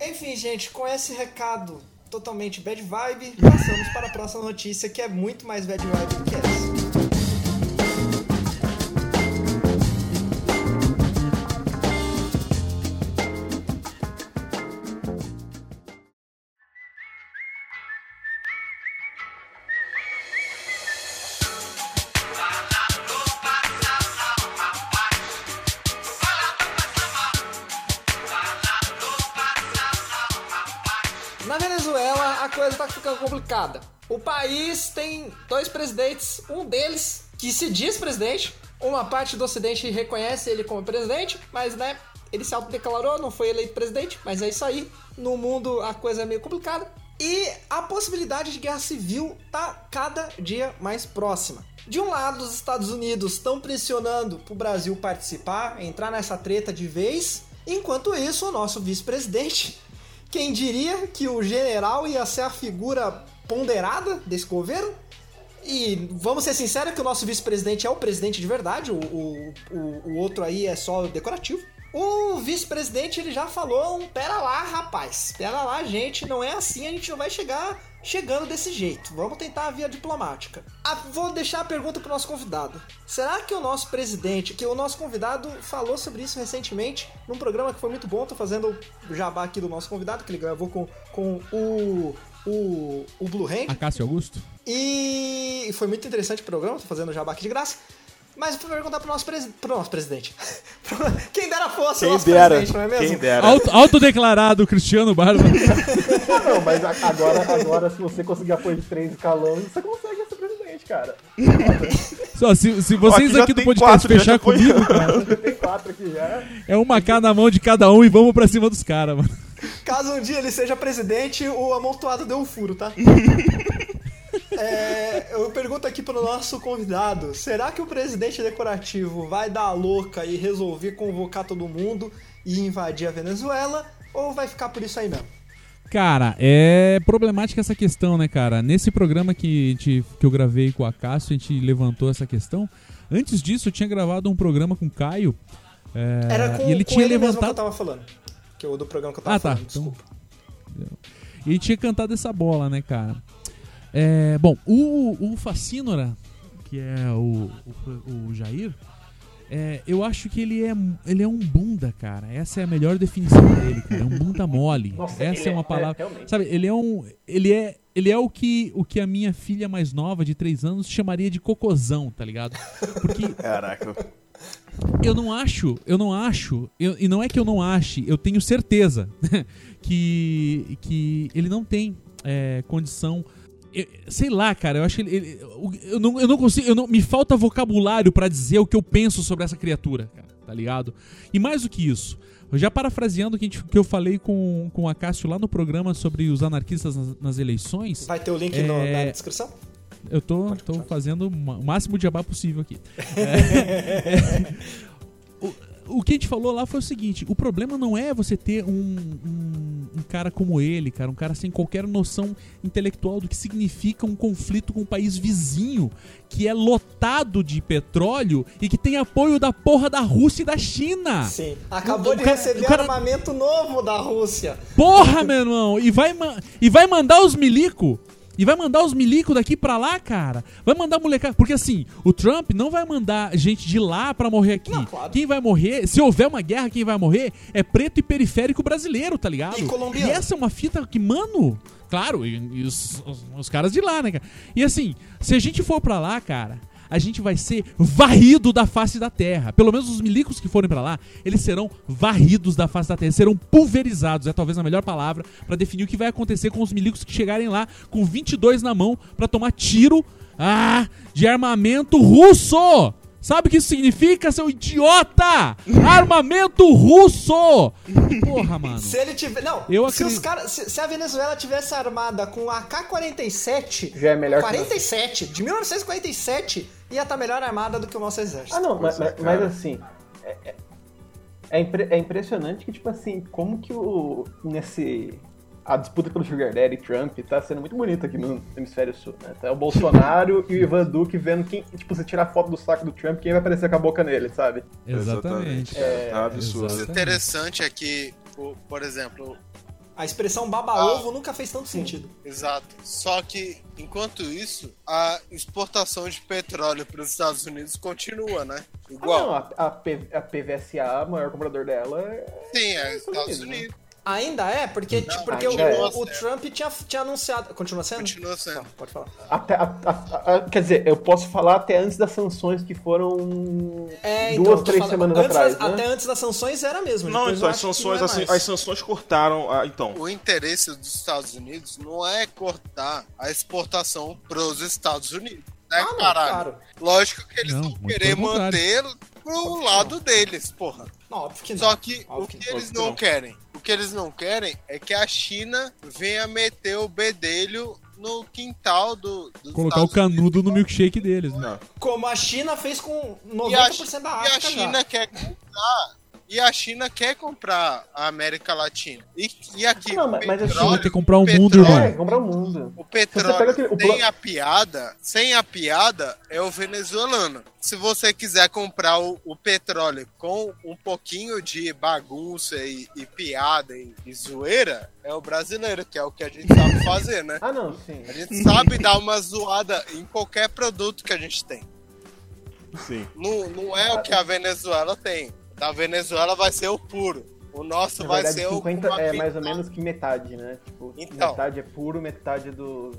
Enfim, gente, com esse recado totalmente bad vibe, passamos para a próxima notícia que é muito mais bad vibe do que essa. O país tem dois presidentes, um deles que se diz presidente, uma parte do ocidente reconhece ele como presidente, mas né, ele se autodeclarou, não foi eleito presidente, mas é isso aí. No mundo a coisa é meio complicada. E a possibilidade de guerra civil tá cada dia mais próxima. De um lado, os Estados Unidos estão pressionando pro Brasil participar, entrar nessa treta de vez. Enquanto isso, o nosso vice-presidente quem diria que o general ia ser a figura ponderada desse governo? E vamos ser sinceros que o nosso vice-presidente é o presidente de verdade, o, o, o, outro aí é só decorativo. O vice-presidente ele já falou um pera lá, rapaz, pera lá, gente, não é assim, a gente não vai chegar chegando desse jeito. Vamos tentar a via diplomática. Ah, vou deixar a pergunta pro nosso convidado. Será que o nosso presidente, que o nosso convidado falou sobre isso recentemente num programa que foi muito bom, tô fazendo o jabá aqui do nosso convidado, que ele gravou com, com o, o, o Blue Hand. Acácio Augusto? E foi muito interessante o programa, tô fazendo o jabá aqui de graça. Mas eu vou perguntar pro nosso, presi pro nosso presidente. [laughs] Quem dera fosse o Quem nosso dera. presidente, não é mesmo? Quem dera. Auto, autodeclarado Cristiano Barba. [laughs] Não, mas a- agora, agora, se você conseguir apoio de três escalões, você consegue ser presidente, cara. Só, se, se Ó, vocês aqui aqui do podcast fechar comigo, cara, [laughs] Tem quatro aqui já. é uma K na mão de cada um e vamos pra cima dos caras, mano. Caso um dia ele seja presidente, o amontoado deu um furo, tá? [laughs] É, eu pergunto aqui pro nosso convidado: será que o presidente decorativo vai dar a louca e resolver convocar todo mundo e invadir a Venezuela? Ou vai ficar por isso aí mesmo? Cara, é problemática essa questão, né, cara? Nesse programa que, a gente- que eu gravei com a Cássio, a gente levantou essa questão. Antes disso, eu tinha gravado um programa com o Caio. é, Era com, e ele com tinha ele mesmo que eu levantado. tava falando. Que é o do programa que eu tava Ah, tá. falando, Então, desculpa. E ele tinha cantado essa bola, né, cara? É, bom, o, o Facínora, que é o, o, o Jair, É, eu acho que ele é, ele é um bunda, cara. Essa é a melhor definição dele, cara. É um bunda mole. [laughs] Nossa, Essa ele é uma é- palavra. é, realmente. sabe, ele é um. Ele é. Ele é o que, o que a minha filha mais nova, de 3 anos, chamaria de cocôzão, tá ligado? Porque Caraca. Eu não acho, eu não acho, eu- e não é que eu não ache, eu tenho certeza [laughs] que, que ele não tem é, condição. eu- sei lá, cara, eu acho que ele, ele- eu, não, eu não consigo, eu não, me falta vocabulário pra dizer o que eu penso sobre essa criatura, cara, tá ligado? E mais do que isso, já parafraseando o que, que eu falei com, com a Cássio lá no programa sobre os anarquistas nas, nas eleições, Vai ter o link no- É. na descrição? Eu tô, tô fazendo o máximo de jabá possível aqui. [laughs] É, é, o, o que a gente falou lá foi o seguinte: o problema não é você ter um, um, um cara como ele, cara, um cara sem qualquer noção intelectual do que significa um conflito com um país vizinho que é lotado de petróleo e que tem apoio da porra da Rússia e da China. Sim. Acabou O de cara- receber cara- armamento novo da Rússia. Porra, meu irmão! E vai, e vai mandar os milico. E vai mandar os milico daqui pra lá, cara. Vai mandar molecada. Porque assim, o Trump não vai mandar gente de lá pra morrer aqui. Não, claro. Quem vai morrer, se houver uma guerra, quem vai morrer é preto e periférico brasileiro, tá ligado? E colombiano. E essa é uma fita que, mano. Claro, e, e os, os- os caras de lá, né, cara? E assim, se a gente for pra lá, cara. A gente vai ser varrido da face da terra. Pelo menos os milicos que forem pra lá, eles serão varridos da face da terra, serão pulverizados, é talvez a melhor palavra pra definir o que vai acontecer com os milicos que chegarem lá com 22 na mão pra tomar tiro ah, de armamento russo. Sabe o que isso significa, seu idiota? Armamento russo! Porra, mano. Se ele tiver. Não, Eu se, os acredito- cara, se, se a Venezuela tivesse armada com AK-47. Já é melhor que 47, de 1947, ia estar melhor armada do que o nosso exército. Ah, não, mas, é, mas- assim. É, é- é impre- é impressionante que, tipo assim, como que o. Nesse. A disputa pelo Sugar Daddy e Trump tá sendo muito bonita aqui no hemisfério sul, né? Tá o Bolsonaro e o Ivan Duque vendo quem. Tipo, você tirar foto do saco do Trump, quem vai aparecer com a boca nele, sabe? Exatamente. É, tá absurdo. exatamente. interessante é que, o- por exemplo, A expressão baba-ovo nunca fez tanto sentido. exato. Só que, enquanto isso, a exportação de petróleo para os Estados Unidos continua, né? Ah, não, Igual. a, a P- a PVSA, o maior comprador dela, é. Sim, é Estados Estados Unidos, né? Ainda é? Porque, tipo, porque o, é. o- Trump tinha, tinha anunciado. Continua sendo? Continua sendo. Tá, pode falar. Até, a- a- a- quer dizer, eu posso falar até antes das sanções que foram É, então, duas, tô três falando- semanas antes atrás. das- né? Até antes das sanções era mesmo. Não, então as que sanções, não é assim, mais. as sanções cortaram. ah, então. O interesse dos Estados Unidos não é cortar a exportação para os Estados Unidos. Né, Ah, não, caralho? claro. Lógico que eles Não, vão querer manter pro lado deles, porra. Não, óbvio que não. Só que Óbvio o que não. eles que não não. querem, que eles não querem é que a China venha meter o bedelho no quintal do, Colocar o Estados Unidos. canudo no milkshake deles. Né? Como a China fez com 90% E a, da e a África China já. quer comprar. E a China quer comprar a América Latina. E, e aqui, Não, o mas- mas a petróleo, China quer comprar o petróleo- mundo, irmão. É, comprar o mundo. O petróleo aquele- o sem a piada, sem a piada é o venezuelano. Se você quiser comprar o, o petróleo com um pouquinho de bagunça e, e piada e, e zoeira, é o brasileiro, que é o que a gente sabe fazer, né? Ah, não, sim. A gente sabe dar uma zoada em qualquer produto que a gente tem. Sim. Não, não é o que a Venezuela tem. Da Venezuela vai ser o puro. O nosso Na vai verdade, ser 50 o é mais ou pintada. menos que metade, né? Tipo, Então. metade é puro, metade é do.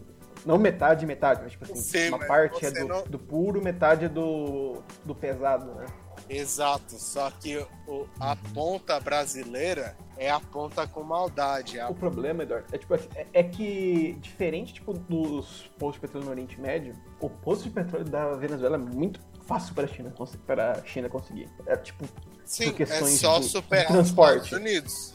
Não metade, metade, mas tipo assim, Sim, uma parte é do, não- do puro, metade é do, do pesado, né? Exato, só que o- a ponta brasileira é a ponta com maldade. é O problema, Eduardo, é, tipo, é, é que, diferente tipo, dos postos de petróleo no Oriente Médio, o posto de petróleo da Venezuela é muito fácil para a China, cons- para a China conseguir. É tipo, Sim, por é questões só do- de superar os transporte. Estados Unidos.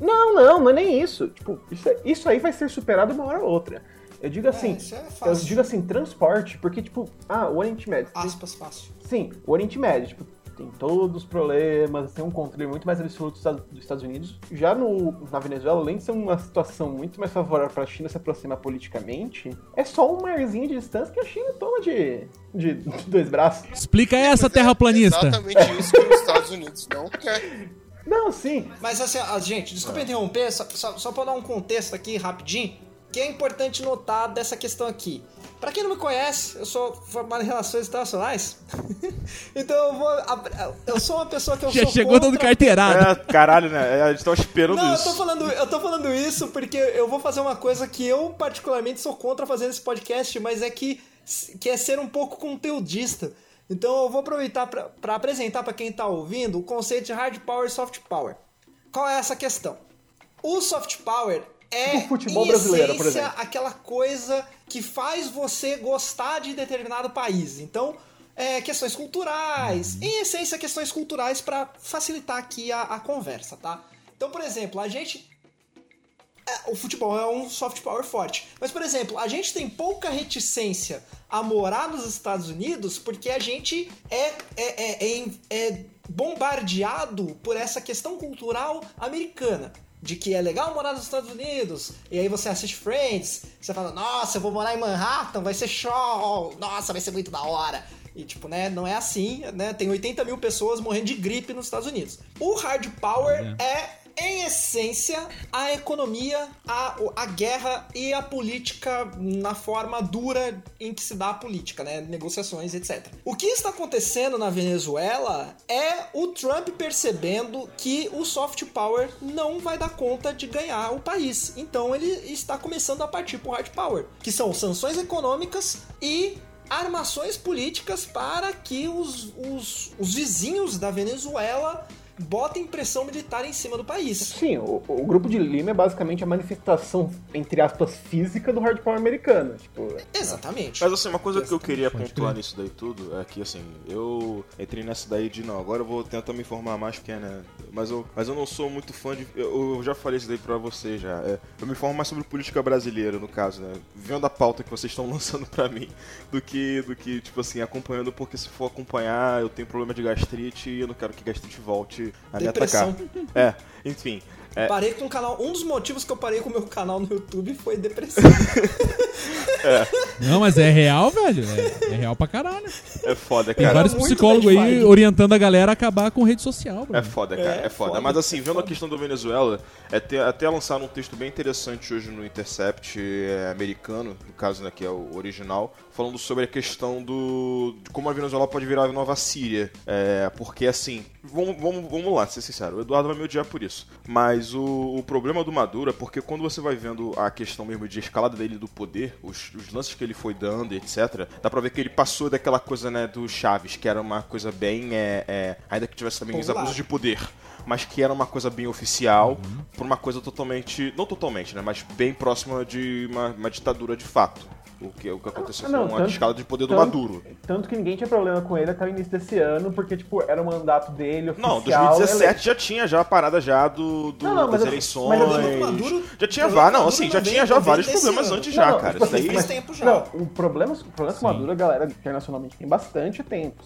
Não, não, não é nem isso. Tipo, isso, é- isso aí vai ser superado uma hora ou outra. Eu digo assim, isso é eu digo assim, transporte, porque, tipo, ah, o Oriente Médio. Aspas, fácil. sim, o Oriente Médio, tipo, tem todos os problemas, tem um controle muito mais absoluto dos Estados- dos Estados Unidos. Já no, na Venezuela, além de ser uma situação muito mais favorável para a China se aproximar politicamente, é só um marzinho de distância que a China toma de, de, de [laughs] dois braços. Explica essa, Mas é terraplanista. exatamente isso que os Estados Unidos não querem. Não, sim. Mas assim, a gente, desculpa interromper, só, só, só pra dar um contexto aqui rapidinho. que é importante notar dessa questão aqui? Pra quem não me conhece, eu sou formado em relações internacionais. [laughs] então eu vou. Eu sou uma pessoa que eu Já sou. chegou contra... dando carteirada. É, caralho, né? A gente tava esperando Não, eu isso. tô, falando, eu tô falando isso porque eu vou fazer uma coisa que eu, particularmente, sou contra fazer nesse podcast, mas é que, que é ser um pouco conteudista. Então eu vou aproveitar pra apresentar pra quem tá ouvindo o conceito de hard power e soft power. Qual é essa questão? O soft power é, Tipo futebol brasileiro, por essência, exemplo. aquela coisa que faz você gostar de determinado país. Então, é, questões culturais, em essência, questões culturais para facilitar aqui a, a conversa, tá? Então, por exemplo, a gente é, o futebol é um soft power forte. Mas, por exemplo, a gente tem pouca reticência a morar nos Estados Unidos porque a gente é, é, é, é, é bombardeado por essa questão cultural americana. De que é legal morar nos Estados Unidos, e aí você assiste Friends, você fala, nossa, eu vou morar em Manhattan, vai ser show, nossa, vai ser muito da hora. E, tipo, né, não é assim, né? Tem 80 mil pessoas morrendo de gripe nos Estados Unidos. O hard power é em essência, a economia, a, a guerra e a política na forma dura em que se dá a política, né? Negociações, etc. O que está acontecendo na Venezuela é o Trump percebendo que o soft power não vai dar conta de ganhar o país. Então ele está começando a partir para o hard power, que são sanções econômicas e armações políticas para que os, os, os vizinhos da Venezuela botem pressão militar em cima do país. Sim, o, o grupo de Lima é basicamente a manifestação, entre aspas, física do hard power americano. Tipo, Exatamente. Mas assim, uma coisa que eu queria pontuar nisso daí tudo é que assim, eu entrei nessa daí de não, agora eu vou tentar me informar mais porque, né? Mas eu, mas eu não sou muito fã de. Eu, eu já falei isso daí pra você já. É, eu me informo mais sobre política brasileira, no caso, né? Vendo a pauta que vocês estão [laughs] lançando pra mim, do que, do que, tipo assim, acompanhando, porque se for acompanhar, eu tenho problema de gastrite e eu não quero que gastrite volte a me Depressão. atacar. [laughs] É, enfim. É, Parei com o canal. Um dos motivos que eu parei com o meu canal no YouTube foi depressão. [laughs] Não, mas é real, velho. É, é real pra caralho. é foda, Tem cara. vários muito psicólogos aí orientando a galera a acabar com rede social, bro. É foda, cara, é, É, foda. foda, Mas assim, é vendo a questão do Venezuela, é ter- até lançaram um texto bem interessante hoje no Intercept é, americano, no caso, né, que é o original, falando sobre a questão do de como a Venezuela pode virar a nova Síria. É, porque assim, vamos, vamos, vamos lá, ser sincero, o Eduardo vai me odiar por isso. Mas o, o problema do Maduro é porque quando você vai vendo a questão mesmo de escalada dele do poder, os, os lances que ele foi dando, etc., dá pra ver que ele passou daquela coisa, né, do Chaves, que era uma coisa bem. é, é, ainda que tivesse também os abusos de poder, mas que era uma coisa bem oficial, por uma coisa totalmente. Não totalmente, né? Mas bem próxima de uma, uma ditadura de fato. O que, o que aconteceu Ah, não, com a tanto- escala de poder do tanto- Maduro. Tanto que ninguém tinha problema com ele até o início desse ano, porque, tipo, era o mandato dele oficial. Não, 2017 já tinha já a parada já do, do- Não, não, mas das eleições. mas Maduro- já tinha vários, não, assim, já tinha já vários problemas ano. antes já, cara. tipo Isso daí. Faz tempo já. Não, o problema, o problema com. Maduro, a galera internacionalmente tem bastante tempo.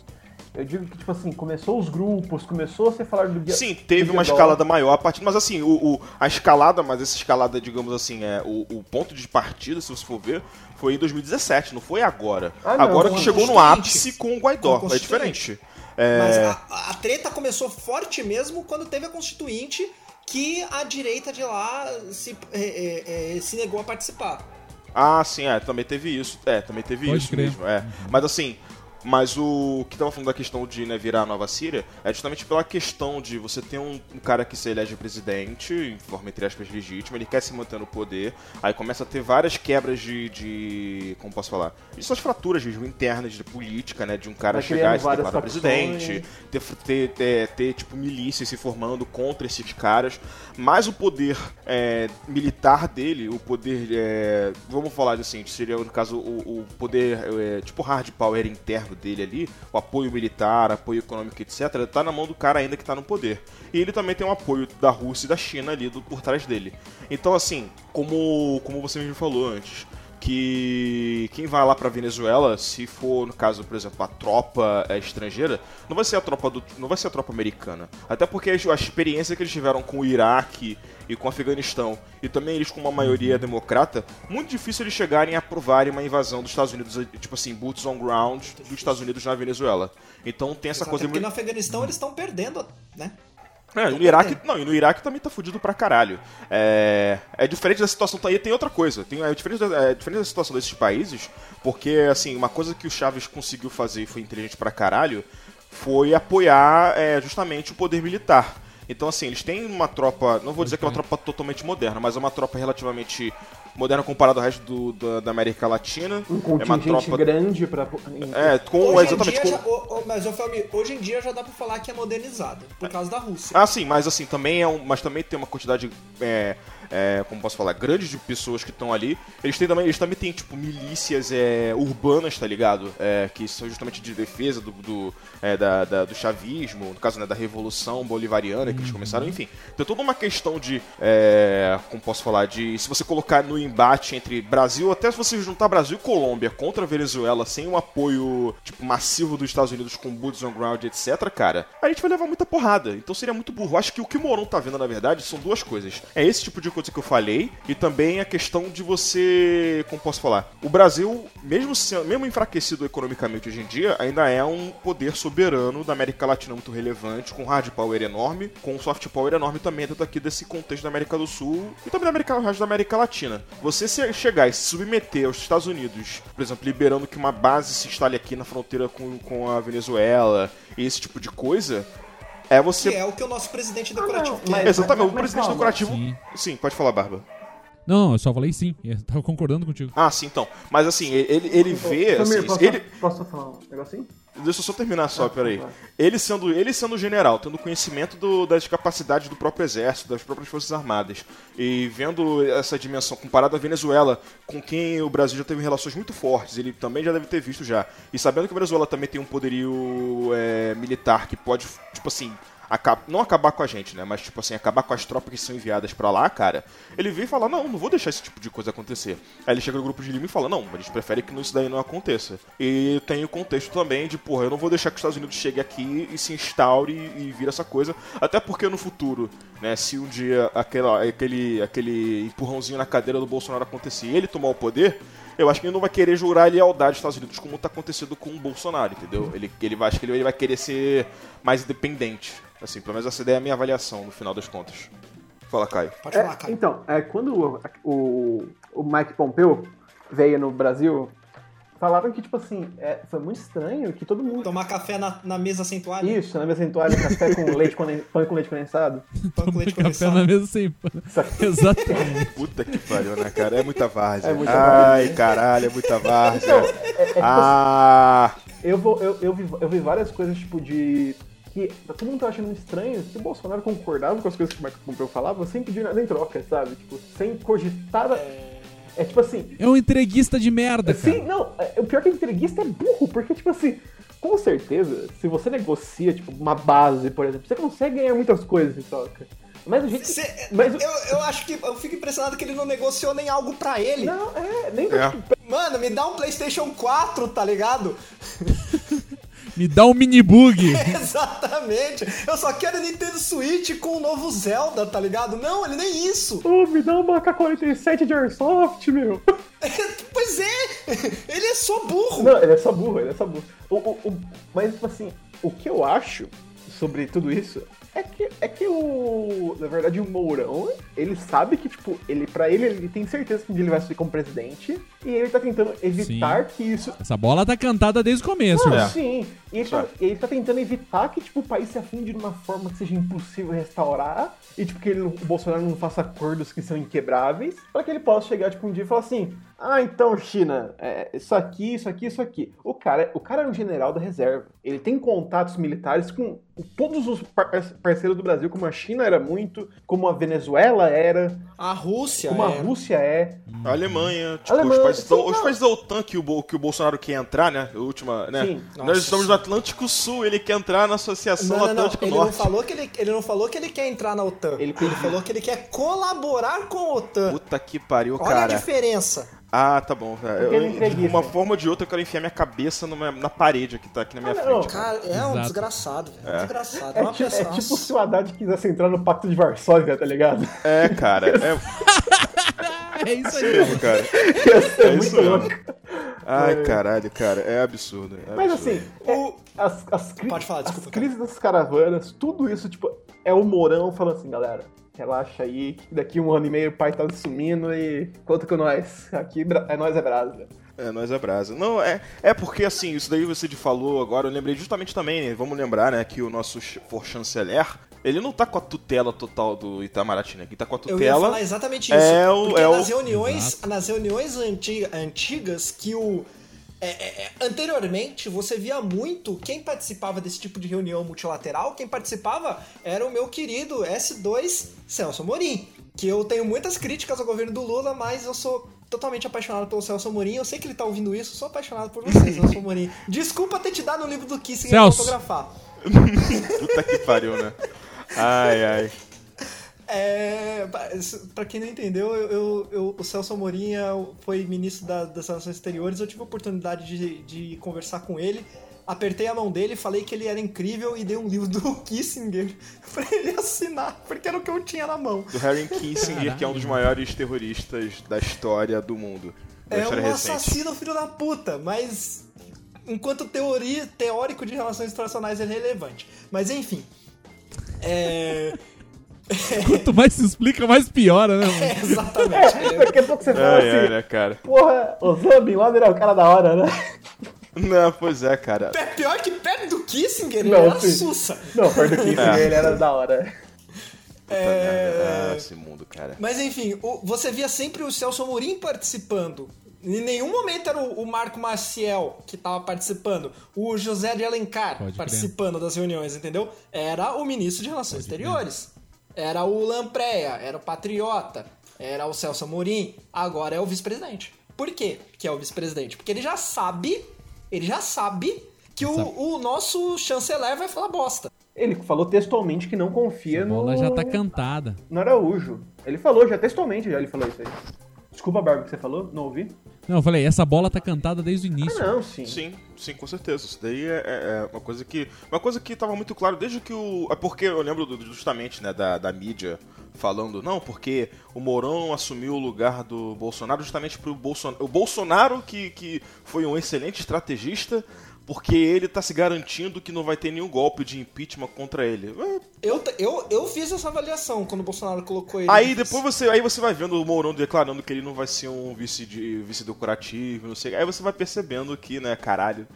Eu digo que, tipo assim, começou os grupos, começou a se falar do Sim, teve do uma escalada maior a partir. Mas assim, o, o- a escalada, mas essa escalada, digamos assim, é o, o ponto de partida, se você for ver, foi em 2017, não foi agora. Ah, não, agora que chegou no ápice com o Guaidó. Com É diferente. Mas É, a, a treta começou forte mesmo quando teve a Constituinte que a direita de lá se, é, é, é, se negou a participar. Ah, sim, é, também teve isso. É, também teve Pode isso crer. mesmo. É. Mas assim. Mas o que tava falando da questão de né, virar a nova Síria é justamente pela questão de você ter um, um cara que se elege presidente, em forma entre aspas legítima, ele quer se manter no poder, aí começa a ter várias quebras de. de como posso falar? De suas fraturas mesmo internas de política, né? De um cara Vai chegar e se declarar presidente, ter, ter, ter, ter, tipo milícias se formando contra esses caras, mas o poder é, militar dele, o poder, é, vamos falar assim, seria no caso o, o poder é, tipo hard power interno dele ali, o apoio militar, apoio econômico, etc, tá na mão do cara ainda que tá no poder. E ele também tem um apoio da Rússia e da China ali do, por trás dele. Então assim, como como você mesmo falou antes, que quem vai lá pra Venezuela, se for no caso, por exemplo, a tropa é, estrangeira, não vai ser a tropa do, não vai ser a tropa americana. Até porque a experiência que eles tiveram com o Iraque e com o Afeganistão, e também eles com uma maioria democrata, muito difícil eles chegarem a aprovarem uma invasão dos Estados Unidos, tipo assim, boots on ground dos Estados Unidos na Venezuela. Então tem essa Até coisa porque no Afeganistão eles estão perdendo, né? É, no Iraque, não, e no Iraque também tá fudido pra caralho. É, é diferente da situação aí tem outra coisa. Tem, é, diferente da, é diferente da situação desses países, porque, assim, uma coisa que o Chaves conseguiu fazer e foi inteligente pra caralho foi apoiar é, justamente o poder militar. Então, assim, eles têm uma tropa, não vou dizer que é uma tropa totalmente moderna, mas é uma tropa relativamente moderna comparado ao resto do, da, da América Latina. Um é uma contingente tropa. grande pra. É, com Hoje exatamente em com, dia, já, ô, ô, mas ô, Felmi, hoje em dia já dá pra falar que é modernizada, por causa da Rússia. Ah, sim, mas assim, também é um. Mas também tem uma quantidade. É, é, como posso falar, grande de pessoas que estão ali. Eles têm também, eles também têm, tipo, milícias é, urbanas, tá ligado? É, que são justamente de defesa do, do, é, da, da- do chavismo, no caso né, da Revolução Bolivariana que eles começaram, enfim. Tem toda uma questão de. é, como posso falar? De se você colocar no embate entre Brasil, até se você juntar Brasil e Colômbia contra a Venezuela sem um apoio tipo, massivo dos Estados Unidos com boots on ground, etc., cara, a gente vai levar muita porrada. Então seria muito burro. Acho que o que o Moron tá vendo, na verdade, são duas coisas. É esse tipo de coisa que eu falei, e também a questão de você. Como posso falar? O Brasil, mesmo, sendo, mesmo enfraquecido economicamente hoje em dia, ainda é um poder soberano da América Latina muito relevante, com hard power enorme, com soft power enorme também dentro aqui desse contexto da América do Sul e também da América, resto da América Latina. Você se- chegar e se submeter aos Estados Unidos, por exemplo, liberando que uma base se instale aqui na fronteira com, com a Venezuela esse tipo de coisa, é você. Que é o que o nosso presidente decorativo não, quer. Exatamente, mas o presidente calma. decorativo. Sim. Sim, pode falar, Barba. Não, não, eu só falei sim. Eu tava concordando contigo. Ah, sim, então. Mas assim, ele, ele vê. Samir, assim, posso, ele, posso falar um negocinho? Deixa eu só terminar só, Ah, peraí. claro. Ele sendo, ele sendo general, tendo conhecimento do- das capacidades do próprio exército, das próprias forças armadas, e vendo essa dimensão comparada à Venezuela, com quem o Brasil já teve relações muito fortes, ele também já deve ter visto já. E sabendo que a Venezuela também tem um poderio é, militar que pode, tipo assim, acab- não acabar com a gente, né? Mas, tipo assim, acabar com as tropas que são enviadas pra lá, cara. Ele vem e fala: Não, não vou deixar esse tipo de coisa acontecer. Aí ele chega no grupo de Lima e fala: Não, a gente prefere que isso daí não aconteça. E tem o contexto também de, porra, eu não vou deixar que os Estados Unidos chegue aqui e se instaure e, e vira essa coisa. Até porque no futuro, né, se um dia aquela, aquele, aquele empurrãozinho na cadeira do Bolsonaro acontecer e ele tomar o poder. Eu acho que ele não vai querer jurar lealdade aos Estados Unidos como tá acontecendo com o Bolsonaro, entendeu? Ele, ele vai, acho que ele, ele vai querer ser mais independente. Assim, pelo menos essa ideia é a minha avaliação no final das contas. Fala, Caio. Pode É, falar, cara. então, é, quando o, o, o Mike Pompeo veio no Brasil, falaram que, tipo assim, é, foi muito estranho que todo mundo. Tomar café na, na mesa sem toalha. Isso, na mesa toalha, café com [laughs] leite conden... pão com leite condensado. Pão com leite Café condensado. na mesa sem Exatamente. Puta que pariu, né, cara? É muita várzea. É muita Ai, várzea. caralho, é muita várzea. É, é, tipo ah, Eu, vou, eu, eu, vi, eu vi várias coisas, tipo, de. Que todo mundo tá achando muito estranho que o Bolsonaro concordava com as coisas que o Marco Pompeu falava sem pedir nada em troca, sabe? Tipo, sem cogitar. É, tipo assim. É um entreguista de merda, cara. Sim, não, é, o pior que entreguista é burro, porque, tipo assim, com certeza, se você negocia, tipo, uma base, por exemplo, você consegue ganhar muitas coisas em troca. Mas o jeito. que- Cê- mas eu, eu acho que eu fico impressionado que ele não negociou nem algo pra ele. Não, é, nem É. Mano, me dá um PlayStation 4, tá ligado? [laughs] Me dá um mini bug. [laughs] Exatamente. Eu só quero Nintendo Switch com o novo Zelda, tá ligado? Não, ele nem isso. Ô, me dá uma K-47 de Airsoft, meu. [laughs] pois é, ele é só burro. Não, ele é só burro, ele é só burro. O, o, o- mas, tipo assim, o que eu acho sobre tudo isso é que, é que o. Na verdade, o Mourão, ele sabe que, tipo, ele, pra ele, ele tem certeza que um dia ele vai subir como presidente. E ele tá tentando evitar que isso. Essa bola tá cantada desde o começo. Não, né? sim. E ele, tá, ele tá tentando evitar que, tipo, o país se afunde de uma forma que seja impossível restaurar. E, tipo, que ele, o Bolsonaro não faça acordos que são inquebráveis. Pra que ele possa chegar, tipo, um dia e falar assim: Ah, então, China, é, isso aqui, isso aqui, isso aqui. O cara, o cara é um general da reserva. Ele tem contatos militares com todos os par- parceiros do Brasil, como a China era muito, como a Venezuela era, A Rússia como a é. Rússia é. a Alemanha, tipo, Alemanha, os, países da, sim, os não. países da OTAN que o, que o Bolsonaro quer entrar, né? A última, né? Sim. Nós Nossa, estamos no Atlântico Sul, ele quer entrar na Associação Não, não, não. Atlântico Ele não, Norte. falou que ele, ele não falou que ele quer entrar na OTAN. Ele Ele, pediu. falou que ele quer colaborar com a OTAN. Puta que pariu, Olha cara. a diferença. Ah, tá bom. Porque Eu, é de entreguista. uma forma ou de outra, eu quero enfiar minha cabeça numa- na parede que tá aqui na minha Ah, não. frente. Cara, é um Exato. desgraçado, velho. É. um desgraçado. É, É, uma ti- é tipo se o Haddad quisesse entrar no Pacto de Varsóvia, tá ligado? É, cara. [laughs] É, É isso aí. cara. Ia ser É muito isso mesmo. louco. Ai, caralho, cara. É absurdo. é Mas absurdo. assim, é- as, as, cri- Pode falar, as crises das caravanas, tudo isso, tipo, é é o Mourão falando assim, galera, relaxa aí, que daqui um ano e meio o pai tá sumindo e conta com nós. Aqui é nós é brasa. É, nós é brasa. Não, é, é porque assim, isso daí você falou agora, eu lembrei justamente também, né, vamos lembrar, né, que o nosso ch- for chanceler, ele não tá com a tutela total do Itamaraty, né? Quem tá com a Eu ia tutela falar exatamente isso. é o- porque é o- nas reuniões, nas reuniões antiga- antigas que o. é, é, é, anteriormente, você via muito quem participava desse tipo de reunião multilateral. Quem participava era o meu querido S2 Celso Amorim. Que eu tenho muitas críticas ao governo do Lula, mas eu sou totalmente apaixonado pelo Celso Amorim. Eu sei que ele tá ouvindo isso, sou apaixonado por você, Celso [laughs] Amorim. Desculpa ter te dado um livro do Kissinger pra Celso. fotografar. [laughs] Puta que pariu, né? Ai, ai. É, pra- pra quem não entendeu, eu, eu- eu- o Celso Amorim é foi ministro da- das Relações Exteriores. Eu tive a oportunidade de, de conversar com ele. Apertei a mão dele, falei que ele era incrível e dei um livro do [laughs] Kissinger [laughs] pra ele assinar, porque era o que eu tinha na mão. Do Harry Kissinger, que é um dos maiores terroristas da história do mundo. É um recente. assassino filho da puta, mas enquanto teoria, teórico de relações internacionais é relevante. Mas enfim. É. [laughs] Quanto mais se explica, mais piora, né? mano? é, exatamente. É, daqui a pouco você fala Ai, ai, assim, né, cara? porra, o Zambi lá é o cara da hora, né? Não, pois é, cara. É pior que perto do Kissinger, ele Não, era sim. sussa. Não, perto do Kissinger É. ele era da hora. Ah, esse mundo, cara. Mas enfim, o- você via sempre o Celso Amorim participando. Em nenhum momento era o, o Marco Maciel que tava participando. O José de Alencar Pode crer. participando das reuniões, entendeu? Era o ministro de Relações Exteriores. Era o Lampreia, era o Patriota, era o Celso Amorim. Agora é o vice-presidente. Por quê que é o vice-presidente? Porque ele já sabe, ele já sabe que o, o nosso chanceler vai falar bosta. Ele falou textualmente que não confia A no. bola já tá cantada. no Araújo. Ele falou já textualmente, já ele falou isso aí. Desculpa, Bárbara, que você falou? Não ouvi? Não, eu falei, essa bola tá cantada desde o Ah, início. não, sim. Sim, sim, com certeza. Isso daí é, é- é uma coisa que. Uma coisa que tava muito claro desde que o. É porque eu lembro do- justamente, né, da, da mídia falando, não, porque o Mourão assumiu o lugar do Bolsonaro justamente pro Bolsonaro. O Bolsonaro, que, que foi um excelente estrategista, porque ele tá se garantindo que não vai ter nenhum golpe de impeachment contra ele. Eu, eu, eu fiz essa avaliação quando o Bolsonaro colocou ele. Aí de depois você, aí você vai vendo o Mourão declarando que ele não vai ser um vice de vice decorativo, não sei. Aí você vai percebendo que, né, caralho,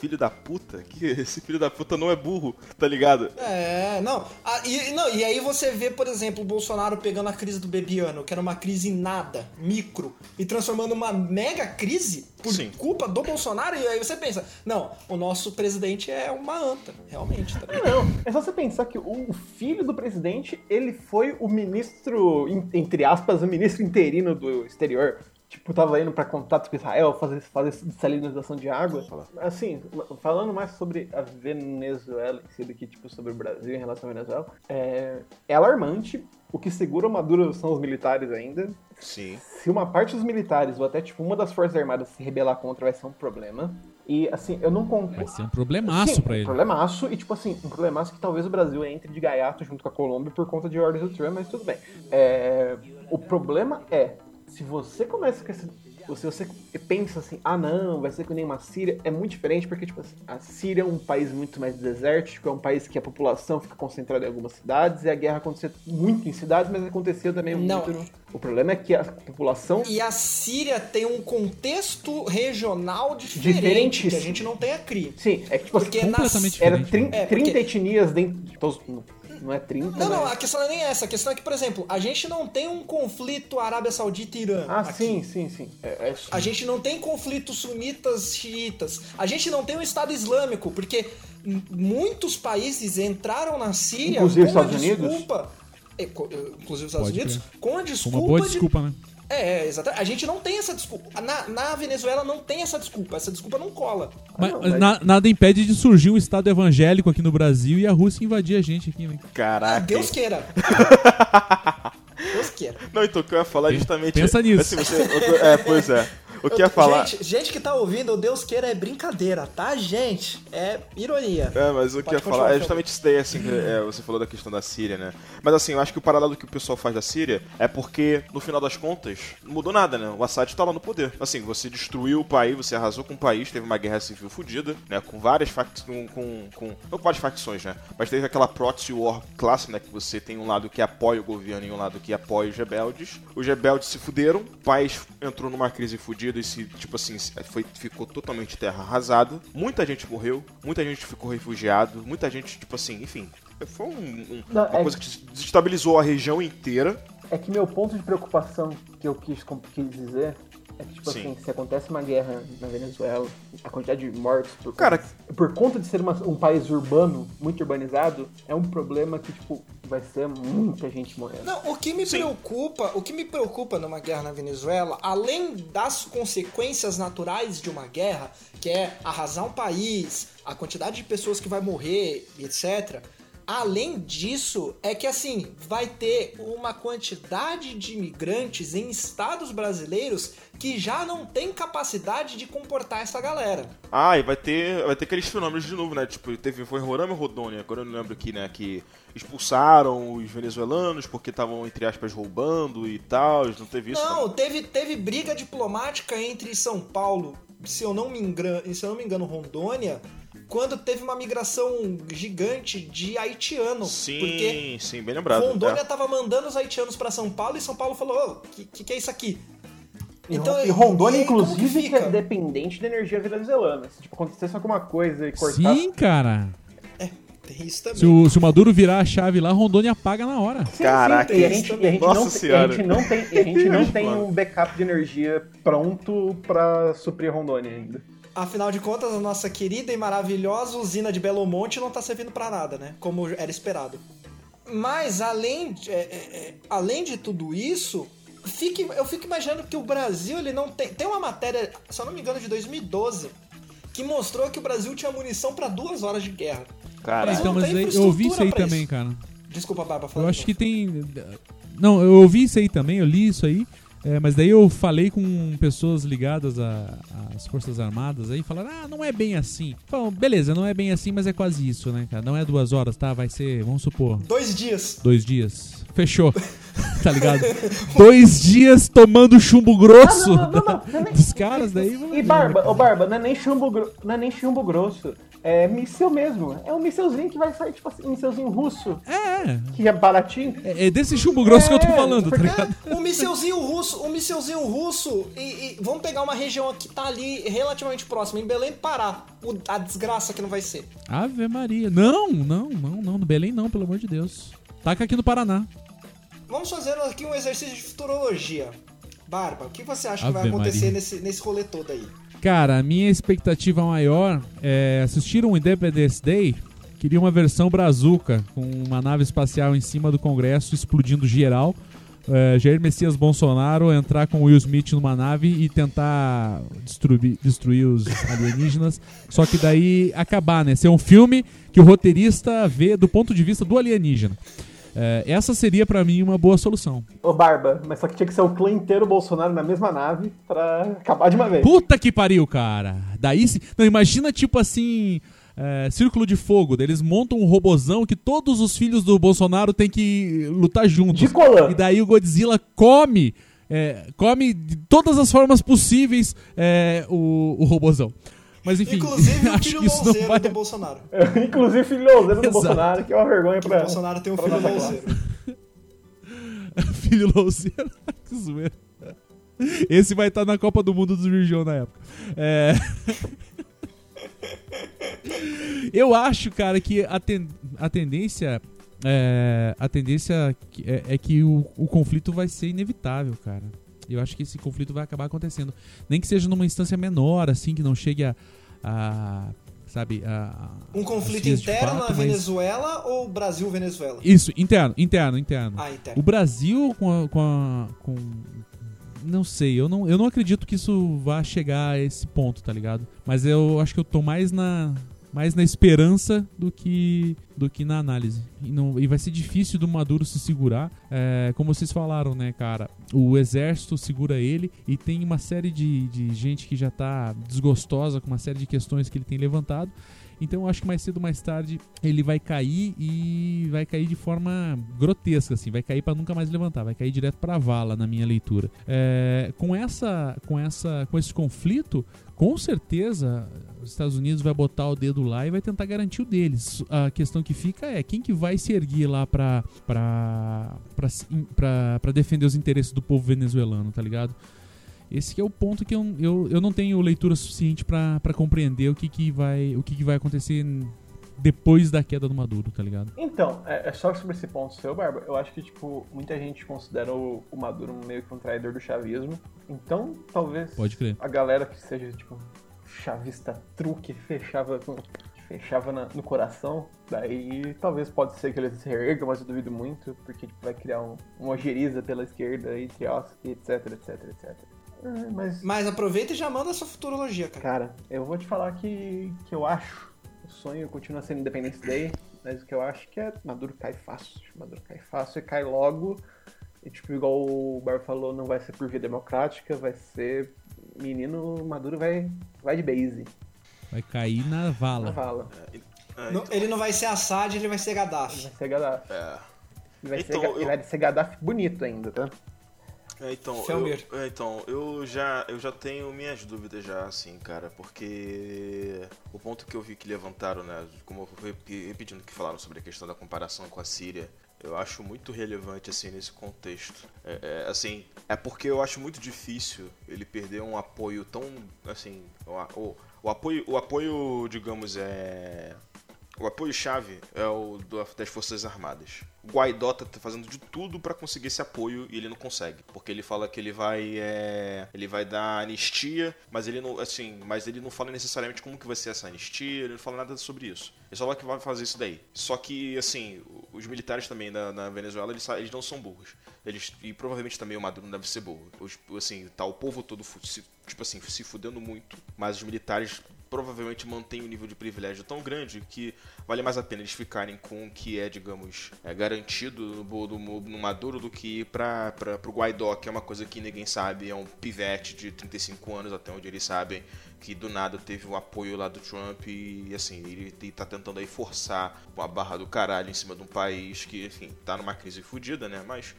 filho da puta, que [laughs] esse filho da puta não é burro, tá ligado? É, não. Ah, e, não. e aí você vê, por exemplo, o Bolsonaro pegando a crise do Bebiano, que era uma crise nada, micro, e transformando uma mega crise por Sim. culpa do Bolsonaro, e aí você pensa, não, o nosso presidente é uma anta, realmente. Tá? Não, é só você pensar que o filho do presidente, ele foi o ministro, en- entre aspas, o ministro interino do exterior. Tipo, tava indo pra contato com Israel, fazer, fazer salinização de água. Assim, falando mais sobre a Venezuela em si do que, tipo, sobre o Brasil em relação à Venezuela, é, é alarmante. O que segura o Maduro são os militares ainda. Sim. Se uma parte dos militares, ou até, tipo, uma das forças armadas se rebelar contra, vai ser um problema. E, assim, eu não concordo. Vai ser um problemaço Sim, pra um ele. problemaço, e tipo assim, um problemaço que talvez o Brasil entre de gaiato junto com a Colômbia por conta de ordens do Trump, mas tudo bem. É, o problema é, se você começa com esse. Se você pensa assim, ah não, vai ser que nem uma Síria, é muito diferente, porque tipo assim, a Síria é um país muito mais desértico, é um país que a população fica concentrada em algumas cidades, e a guerra acontecia muito em cidades, mas acontecia também Não. muito no... O problema é que a população E a Síria tem um contexto regional diferente, Diferente. que a gente não tem aqui. Sim, é que tipo Porque assim, na- Completamente era diferente. 30, É, porque- 30 etnias dentro. de todos- Não é 30, Não, não, mas- a questão não é nem essa. A questão é que, por exemplo, a gente não tem um conflito Arábia Saudita e Irã. Ah, aqui. sim, sim, sim. É, é- A gente não tem conflitos sunitas, xiitas. A gente não tem um Estado Islâmico, porque muitos países entraram na Síria Inclusive com a Estados Unidos? desculpa. É, co- eh, inclusive os Estados Pode Unidos, com a Com desculpa. uma boa de- desculpa, né? É, é, exatamente. A gente não tem essa desculpa. Na, na Venezuela não tem essa desculpa. Essa desculpa não cola. Mas, não, mas- na- nada impede de surgir um Estado evangélico aqui no Brasil e a Rússia invadir a gente aqui, né? Caraca. Ah, Deus queira. [laughs] Deus queira. Não, então o que eu ia falar é justamente. pensa nisso. Assim, você, é, pois é. O que eu ia falar. Gente, gente que tá ouvindo, o Deus queira é brincadeira, tá, gente? É ironia. É, mas o que eu ia falar é justamente isso daí, assim, que é, você falou da questão da Síria, né? Mas assim, eu acho que o paralelo que o pessoal faz da Síria é porque, no final das contas, não mudou nada, né? O Assad tá lá no poder. Assim, você destruiu o país, você arrasou com o país, teve uma guerra civil fodida, né? Com várias facções, com, com, com... Não com várias facções, né? Mas teve aquela proxy war clássica, né? Que você tem um lado que apoia o governo e um lado que apoia os rebeldes. Os rebeldes se fuderam, o país entrou numa crise fodida se, tipo assim, foi, ficou totalmente terra arrasada. Muita gente morreu, muita gente ficou refugiado, muita gente, tipo assim, enfim. Foi um, um, Não, uma é- coisa que desestabilizou a região inteira. É que meu ponto de preocupação que eu quis, quis dizer é que, tipo Sim. assim, se acontece uma guerra na Venezuela, a quantidade de mortes por, Cara- conta, por conta de ser uma- um país urbano, muito urbanizado, é um problema que, tipo, vai ser muita gente morrendo. Não, o que me Sim. preocupa, o que me preocupa numa guerra na Venezuela, além das consequências naturais de uma guerra, que é arrasar um país, a quantidade de pessoas que vai morrer, etc. Além disso, é que assim, vai ter uma quantidade de imigrantes em estados brasileiros que já não tem capacidade de comportar essa galera. Ah, e vai ter, vai ter aqueles fenômenos de novo, né? Tipo, teve, foi Roraima e Rodônia, agora eu não lembro aqui, né? Que expulsaram os venezuelanos porque estavam, entre aspas, roubando e tal. Não teve isso? Não, né? teve, teve briga diplomática entre São Paulo, se eu não me engano, se eu não me engano, Rondônia, quando teve uma migração gigante de haitianos. Sim, Porque sim, bem lembrado. Rondônia é. tava mandando os haitianos pra São Paulo e São Paulo falou: Ô, que, que que é isso aqui? E, Então, e Rondônia, e aí, inclusive, que fica? é dependente da energia venezuelana. Se tipo, acontecesse alguma coisa e cortar. Sim, cara. Tem isso também. Se o, se o Maduro virar a chave lá, Rondônia apaga na hora. Sim, Caraca, sim, e a isso gente, e a gente Nossa não, Senhora. E a gente não [laughs] tem, a gente não tem um backup de energia pronto pra suprir Rondônia ainda. Afinal de contas, a nossa querida e maravilhosa usina de Belo Monte não tá servindo pra nada, né? Como era esperado. Mas além de, é, é, é, além de tudo isso, fique, eu fico imaginando que o Brasil ele não tem. Tem uma matéria, se eu não me engano, de 2012, que mostrou que o Brasil tinha munição pra duas horas de guerra. Cara, então, não mas aí, eu ouvi isso aí também, isso. cara. Desculpa, Barba, fala Eu acho que tem. Não, eu ouvi isso aí também, eu li isso aí. É, mas daí eu falei com pessoas ligadas às Forças Armadas aí, falaram, ah, não é bem assim. Falam, beleza, não é bem assim, mas é quase isso, né, cara? Não é duas horas, tá? Vai ser, vamos supor, Dois dias. dois dias. Fechou. [laughs] tá ligado? dois dias tomando chumbo grosso Ah, não, não, não, dos caras daí. E Barba, né, ô Barba, não é nem chumbo, gro- não é nem chumbo grosso. É míssil mesmo. É um mísselzinho que vai sair, tipo assim, um mísselzinho russo, É, que é baratinho. é, é desse chumbo grosso que eu tô É, falando, tá porque- ligado? Um mísselzinho russo, um mísselzinho russo, e, e vamos pegar uma região que tá ali relativamente próxima, em Belém Pará. O- a desgraça que não vai ser. Ave Maria. Não, não, não, não. No Belém não, pelo amor de Deus. Taca aqui no Paraná. Vamos fazer aqui um exercício de futurologia. Barba, o que você acha que vai Ave acontecer Maria. nesse, nesse rolê todo aí? Cara, a minha expectativa maior é assistir um Independence Day. Queria uma versão brazuca, com uma nave espacial em cima do Congresso explodindo geral. É, Jair Messias Bolsonaro entrar com Will Smith numa nave e tentar destruir, destruir os alienígenas. Só que daí acabar, né? Ser um filme que o roteirista vê do ponto de vista do alienígena. É, essa seria pra mim uma boa solução. Ô Barba, mas só que tinha que ser o clã inteiro Bolsonaro na mesma nave pra acabar de uma vez. Puta que pariu, cara. Daí se. Não, imagina tipo assim. é, Círculo de Fogo, eles montam um robozão que todos os filhos do Bolsonaro têm que lutar juntos. De colã. E daí o Godzilla come, é, come de todas as formas possíveis é, o, o robozão. Mas enfim, Inclusive [laughs] o acho filho que isso não louzeiro vai... do Bolsonaro. Inclusive filho louzeiro do Exato. Bolsonaro, que é uma vergonha O pra. Bolsonaro tem um [laughs] filho louzeiro. Filho [laughs] louzeiro. que zoeira. Esse vai estar na Copa do Mundo dos Virgão na época. É... Eu acho, cara, que a, ten- a tendência. É, a tendência que- é, é que o, o conflito vai ser inevitável, cara. Eu acho que esse conflito vai acabar acontecendo. Nem que seja numa instância menor, assim, que não chegue a. a sabe, a. Um conflito interno fato, na mas- Venezuela ou Brasil-Venezuela? Isso, interno, interno, interno. Ah, O interno. Brasil com, a- com, a- com- não sei, eu não, eu não acredito que isso vá chegar a esse ponto, tá ligado? Mas eu acho que eu tô mais na mais na esperança do que, do que na análise. E, não, e vai ser difícil do Maduro se segurar. É, como vocês falaram, né, cara? O exército segura ele e tem uma série de, de gente que já tá desgostosa com uma série de questões que ele tem levantado. Então eu acho que mais cedo ou mais tarde ele vai cair e vai cair de forma grotesca, assim, vai cair para nunca mais levantar, vai cair direto para vala na minha leitura. É, com essa, com essa, com esse conflito, com certeza os Estados Unidos vai botar o dedo lá e vai tentar garantir o deles. A questão que fica é quem que vai se erguer lá pra, pra, pra, pra, pra defender os interesses do povo venezuelano, tá ligado? Esse é o ponto que eu, eu, eu não tenho leitura suficiente para compreender o que, que vai o que, que vai acontecer depois da queda do Maduro, tá ligado? Então, é, é, só sobre esse ponto seu, Barba, eu acho que, tipo, muita gente considera o, o, Maduro meio que um traidor do chavismo. Então, talvez Pode crer. a galera que seja, tipo, chavista truque fechava com, fechava na, no coração, daí talvez pode ser que eles se reergam, mas eu duvido muito, porque tipo, vai criar um, uma ojeriza pela esquerda, ossos, etc, etc, etc. É, mas... mas aproveita e já manda essa futurologia, cara. Cara, eu vou te falar que, que eu acho. O sonho continua sendo Independence Day, mas o que eu acho que é Maduro cai fácil. Maduro cai fácil e cai logo. E tipo, igual o Bar falou, não vai ser por via democrática, vai ser. Menino Maduro vai, vai de base. Vai cair na vala. Na vala. É, então... Ele não vai ser Assad, ele vai ser Gaddafi. Ele vai ser Gaddafi. É. Ele vai, então, ser, eu... ele vai ser Gaddafi bonito ainda, tá? É, então, eu, é, então, eu já, eu já tenho minhas dúvidas já, assim, cara, porque o ponto que eu vi que levantaram, né, como eu fui repetindo que falaram sobre a questão da comparação com a Síria, eu acho muito relevante, assim, nesse contexto. É, é, assim, é porque eu acho muito difícil ele perder um apoio tão, assim, o, o, o apoio, o apoio, digamos, é o apoio-chave é o das Forças Armadas. O Guaidó tá fazendo de tudo para conseguir esse apoio e ele não consegue. Porque ele fala que ele vai. É, ele vai dar anistia, mas ele não. Assim, mas ele não fala necessariamente como que vai ser essa anistia, ele não fala nada sobre isso. Ele só fala que vai fazer isso daí. Só que, assim, os militares também na, na Venezuela, eles, eles não são burros. Eles, e provavelmente também o Maduro não deve ser burro. Os, assim, tá o povo todo, tipo assim, se fudendo muito, mas os militares provavelmente mantém um nível de privilégio tão grande que vale mais a pena eles ficarem com o que é, digamos, é, garantido no, no, no Maduro do que ir para o Guaidó, que é uma coisa que ninguém sabe, é um pivete de 35 anos, até onde eles sabem, que do nada teve o apoio lá do Trump e, assim, ele, ele tá tentando aí forçar uma barra do caralho em cima de um país que, enfim, tá numa crise fodida, né, mas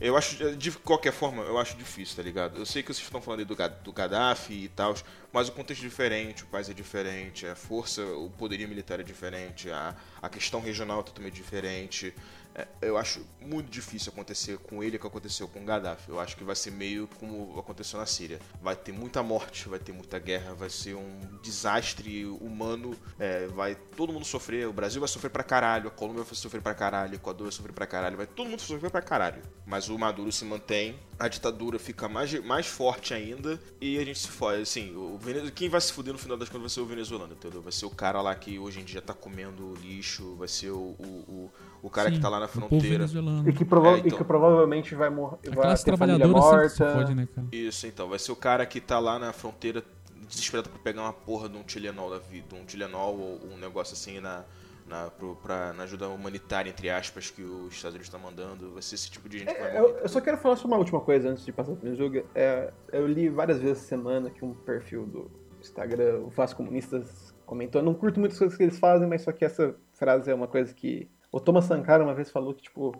eu acho, de qualquer forma, eu acho difícil, tá ligado? Eu sei que vocês estão falando aí do, do Gaddafi e tal, mas o contexto é diferente, o país é diferente, a força, o poderio militar é diferente, a, a questão regional é totalmente diferente. É, eu acho muito difícil acontecer com ele o que aconteceu com Gaddafi. Eu acho que vai ser meio como aconteceu na Síria. Vai ter muita morte, vai ter muita guerra, vai ser um desastre humano. É, vai todo mundo sofrer. O Brasil vai sofrer pra caralho, a Colômbia vai sofrer pra caralho, o Equador vai sofrer pra caralho, vai todo mundo sofrer pra caralho. Mas o Maduro se mantém, a ditadura fica mais, mais forte ainda e a gente se fode. Assim, o quem vai se fuder no final das contas vai ser o venezuelano, entendeu? Vai ser o cara lá que hoje em dia tá comendo lixo, vai ser o, o, o o cara Sim, que tá lá na fronteira. E que, prova é, então, e que provavelmente vai morrer. A classe trabalhadora morta. Pode, né, cara? Isso, então. Vai ser o cara que tá lá na fronteira desesperado pra pegar uma porra de um Tilenol da vida, um Tilenol ou um negócio assim na, na, pro, pra, na ajuda humanitária, entre aspas, que os Estados Unidos estão tá mandando. Vai ser esse tipo de gente que vai é, eu, eu, só quero falar só uma última coisa antes de passar pro Mizuga. É, eu li várias vezes essa semana que um perfil do Instagram, o Fácil Comunistas, comentou. Eu não curto muitas coisas que eles fazem, mas só que essa frase é uma coisa que o Thomas Sankara uma vez falou que, tipo,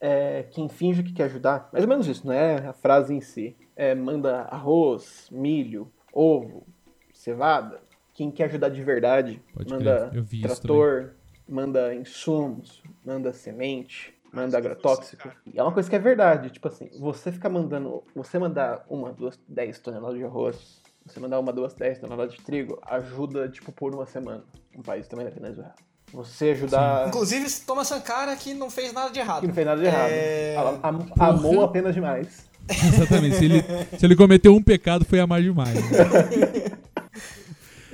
é, quem finge que quer ajudar, mais ou menos isso, não é a frase em si. É, manda arroz, milho, ovo, cevada. Quem quer ajudar de verdade, Pode manda trator, manda insumos, manda semente, manda agrotóxico. E é uma coisa que é verdade, tipo assim, você ficar mandando, você mandar uma, duas, dez toneladas de arroz, você mandar uma, duas, dez toneladas de trigo, ajuda, tipo, por uma semana. Um país também da Venezuela. Você ajudar. Sim. Inclusive, Thomas Sankara que não fez nada de errado. Que não fez nada de errado. É... Ela am amou apenas demais. [laughs] Exatamente. Se ele, se ele cometeu um pecado, foi amar demais. Né? [laughs]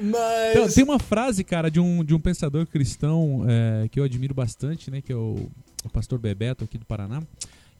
Mas... Então, tem uma frase, cara, de um, de um pensador cristão é, que eu admiro bastante, né? Que é o, o pastor Bebeto aqui do Paraná.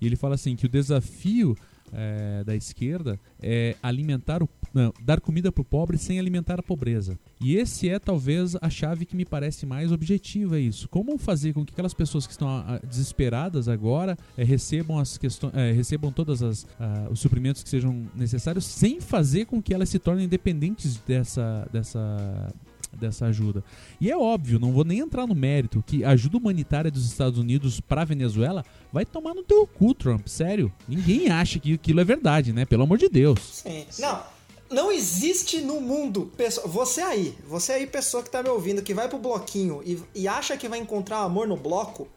E ele fala assim que o desafio é, da esquerda é alimentar o Não, dar comida pro pobre sem alimentar a pobreza. E esse é talvez a chave que me parece mais objetiva é isso. Como fazer com que aquelas pessoas que estão ah, desesperadas agora eh, recebam as questões, eh, recebam todas as ah, os suprimentos que sejam necessários sem fazer com que elas se tornem dependentes dessa dessa dessa ajuda. E é óbvio, não vou nem entrar no mérito que a ajuda humanitária dos Estados Unidos pra Venezuela vai tomar no teu cu, Trump, sério. Ninguém acha que aquilo é verdade, né? Pelo amor de Deus. Sim. Não, não existe no mundo. pessoa- Você aí, você aí, pessoa que tá me ouvindo, que vai pro bloquinho e, e acha que vai encontrar amor no bloco,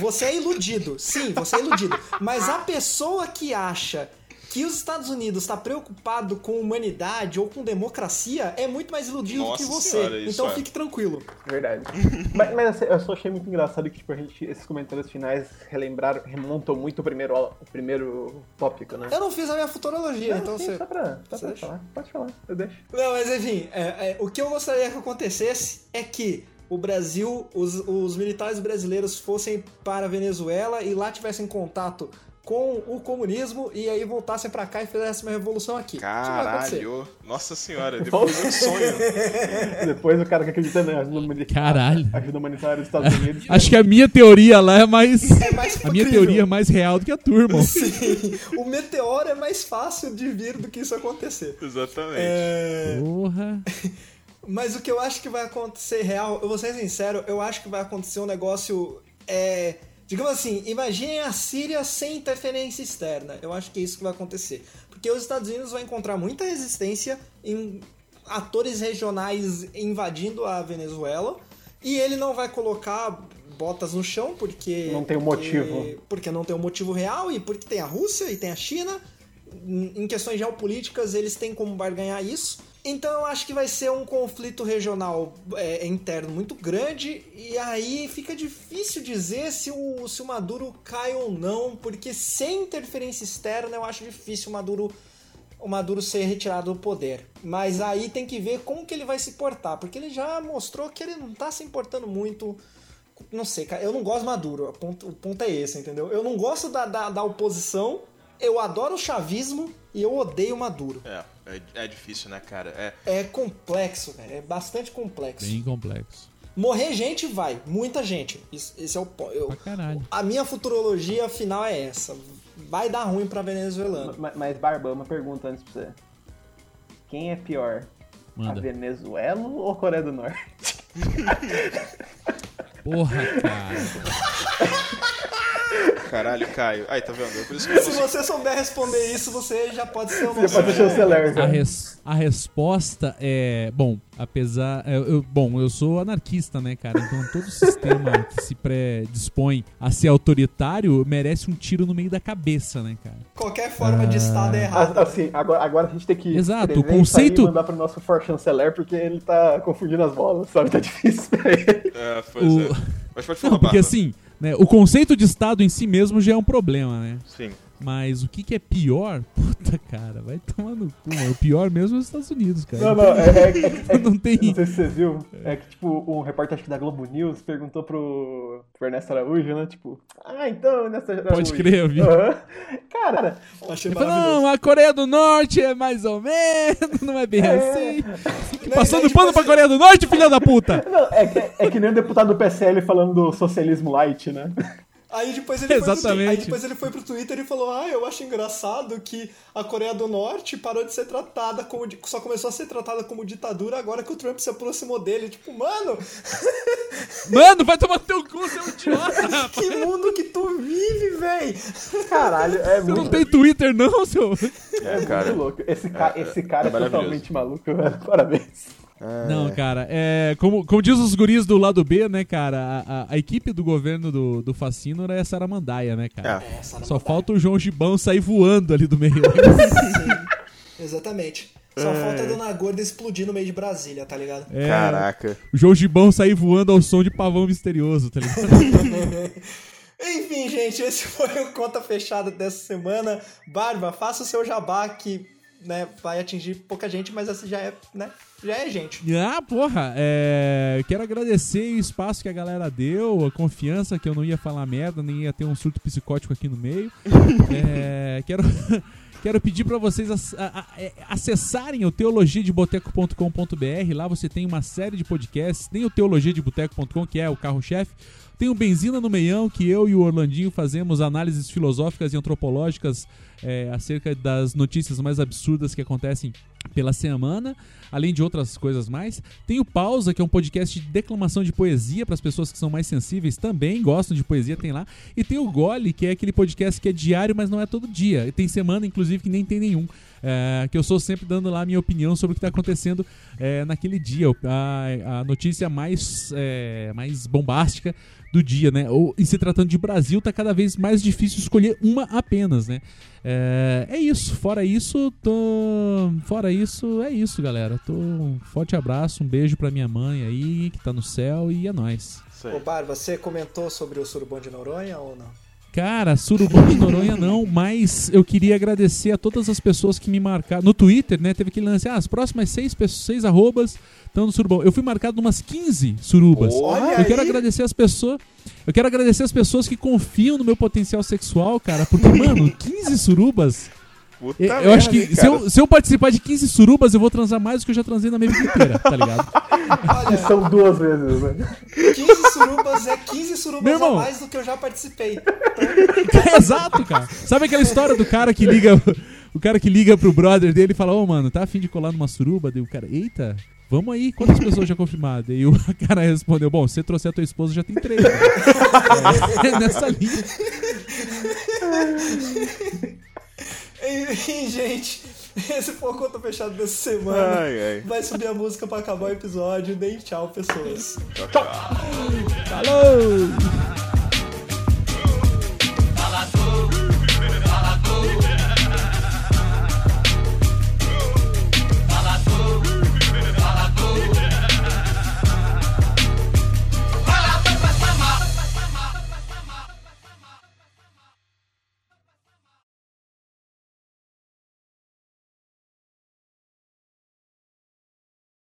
você é iludido. Sim, você é iludido. Mas a pessoa que acha que os Estados Unidos está preocupado com humanidade ou com democracia é muito mais iludido Nossa que você. senhora, então é. fique tranquilo. Verdade. [laughs] mas, mas assim, eu só achei muito engraçado que tipo, a gente, esses comentários finais relembraram, remontam muito o primeiro, o primeiro tópico, né? Eu não fiz a minha futurologia, Não, então sim, você. só pra, só você pra falar. Pode falar, eu deixo. Não, mas enfim, é, é, o que eu gostaria que acontecesse é que o Brasil, os, os militares brasileiros fossem para a Venezuela e lá tivessem contato com o comunismo e aí voltassem pra cá e fizessem uma revolução aqui. Caralho. Nossa senhora, [laughs] depois do sonho. [laughs] Depois o cara que acredita na ajuda humanitária, Caralho. ajuda humanitária dos Estados Unidos. [laughs] Acho que a minha teoria lá é mais. É mais A minha teoria é mais real do que a turma. Sim, o meteoro é mais fácil de vir do que isso acontecer. Exatamente. É, Porra. Mas o que eu acho que vai acontecer real, eu vou ser sincero, eu acho que vai acontecer um negócio. É, digamos assim, imaginem a Síria sem interferência externa. Eu acho que é isso que vai acontecer. Porque os Estados Unidos vão encontrar muita resistência em atores regionais invadindo a Venezuela. E ele não vai colocar botas no chão porque. Não tem um porque- motivo. Porque não tem um motivo real e porque tem a Rússia e tem a China. Em questões geopolíticas, eles têm como barganhar isso. Então eu acho que vai ser um conflito regional é, interno muito grande. E aí fica difícil dizer se o, se o Maduro cai ou não, porque sem interferência externa eu acho difícil o Maduro, o Maduro ser retirado do poder. Mas aí tem que ver como que ele vai se portar, porque ele já mostrou que ele não tá se importando muito. Não sei, cara, eu não gosto do Maduro, o ponto, o ponto é esse, entendeu? Eu não gosto da, da, da oposição, eu adoro o chavismo e eu odeio Maduro. É, é, é difícil, né, cara? É. É complexo, velho. É bastante complexo. Bem complexo. Morrer gente vai, muita gente. Isso, esse é o ponto. Eu- Pra caralho. A minha futurologia final é essa. Vai dar ruim pra venezuelano. Ma- Mas, Barba, uma pergunta antes pra você. Quem é pior? A Manda. Venezuela ou a Coreia do Norte? [laughs] Porra, cara. [laughs] Caralho, Caio. Aí, tá vendo? É por isso que Se você souber responder isso, você já pode ser o Você nosso. pode ser chanceler, A, já. res- a resposta é. Bom, apesar. eu- eu- bom, eu sou anarquista, né, cara? Então todo sistema que se predispõe a ser autoritário merece um tiro no meio da cabeça, né, cara? Qualquer forma de Estado é Ah, errado. Assim, agora, agora a gente tem que Exato, o conceito- mandar pro nosso for chanceler porque ele tá confundindo as bolas, sabe? Tá difícil pra ele. É, pois O- é. Mas pode falar, Não, porque assim, né, o conceito de Estado em si mesmo já é um problema, né? Sim. Mas o que, que é pior? [laughs] Puta, cara, vai tomar no cu. mano. O pior mesmo é os Estados Unidos, cara. Não, não, é, é- é- [laughs] Não tem. Não sei se você viu, é que, tipo, um repórter acho que da Globo News perguntou pro, pro Ernesto Araújo, né? Tipo, ah, então, Ernesto Araújo. Pode crer, eu vi. Aham. Cara, Achei falou, não, a Coreia do Norte é mais ou menos, não é bem assim. Não, Passando daí, tipo pano pra assim, Coreia do Norte, filha da puta! não, é, que, é que nem o deputado do PSL falando do socialismo light, né? Aí depois, ele foi pro, Exatamente. aí depois ele foi pro Twitter e falou: Ah, eu acho engraçado que a Coreia do Norte parou de ser tratada como. Só começou a ser tratada como ditadura agora que o Trump se aproximou dele. Tipo, mano, [laughs] Mano, vai tomar no teu cu, seu idiota! [laughs] que mundo que tu vive, véi? Caralho, é Você não muito, tem Twitter, não, seu. é cara. muito louco. Esse, ca esse cara é é, totalmente maluco, velho. Parabéns. Não, cara, é. Como, como diz os guris do lado B, né, cara? A, a- a equipe do governo do, do Facínora é Saramandaia, né, cara? É. Só falta o João Gibão sair voando ali do meio. [laughs] Exatamente. Só falta a Dona Gorda explodir no meio de Brasília, tá ligado? É, Caraca. O João Gibão sair voando ao som de pavão misterioso, tá ligado? [laughs] Enfim, gente, esse foi o Conta Fechada dessa semana. Barba, faça o seu jabá que né, vai atingir pouca gente, mas essa já é, né, já é gente. Ah, porra, é, quero agradecer o espaço que a galera deu, a confiança que eu não ia falar merda, nem ia ter um surto psicótico aqui no meio. [laughs] É, quero, [laughs] Quero pedir para vocês é, acessarem o teologiadeboteco.com.br. Lá você tem uma série de podcasts. Tem o teologiadeboteco.com, que é o carro-chefe. Tem o Benzina no Meião, que eu e o Orlandinho fazemos análises filosóficas e antropológicas é, acerca das notícias mais absurdas que acontecem pela semana, além de outras coisas mais. Tem o Pausa, que é um podcast de declamação de poesia para as pessoas que são mais sensíveis, também gostam de poesia, tem lá. E tem o Gole, que é aquele podcast que é diário, mas não é todo dia. E tem semana, inclusive, que nem tem nenhum. É, que eu sou sempre dando lá a minha opinião sobre o que está acontecendo é, naquele dia. A, a notícia mais, é, mais bombástica do dia, né? Ou, e se tratando de Brasil, tá cada vez mais difícil escolher uma apenas, né? É, é isso. Fora isso, tô. Fora isso, é isso, galera. Tô... Um forte abraço, um beijo pra minha mãe aí, que tá no céu, e é nóis. Ô. Bar, você comentou sobre o surubom de Noronha ou não? Cara, Surubom de Noronha não, mas eu queria agradecer a todas as pessoas que me marcaram. No Twitter, né? Teve aquele lance, ah, as próximas seis, pessoas, seis arrobas estão no Surubom. Eu fui marcado umas 15 surubas. Olha eu quero aí. agradecer as pessoas. Eu quero agradecer as pessoas que confiam no meu potencial sexual, cara. Porque, mano, 15 surubas. Puta Eu, merda, acho que hein, se eu, se eu participar de 15 surubas, eu vou transar mais do que eu já transei na minha vida inteira, tá ligado? Olha, [laughs] São duas vezes, né? 15 surubas é 15 surubas Meu a irmão. mais do que eu já participei. [laughs] Exato, cara. Sabe aquela história do cara que liga. O cara que liga pro brother dele e fala, ô mano, tá afim de colar numa suruba? Daí o cara, eita, vamos aí, quantas pessoas já confirmadas? E o [laughs] cara respondeu, bom, se você trouxer a tua esposa já tem três. né? É, nessa linha. Enfim, [laughs] gente, esse foi o conto fechado dessa semana. Ai, ai. Vai subir a música pra acabar o episódio. Deem tchau, pessoas. Falou!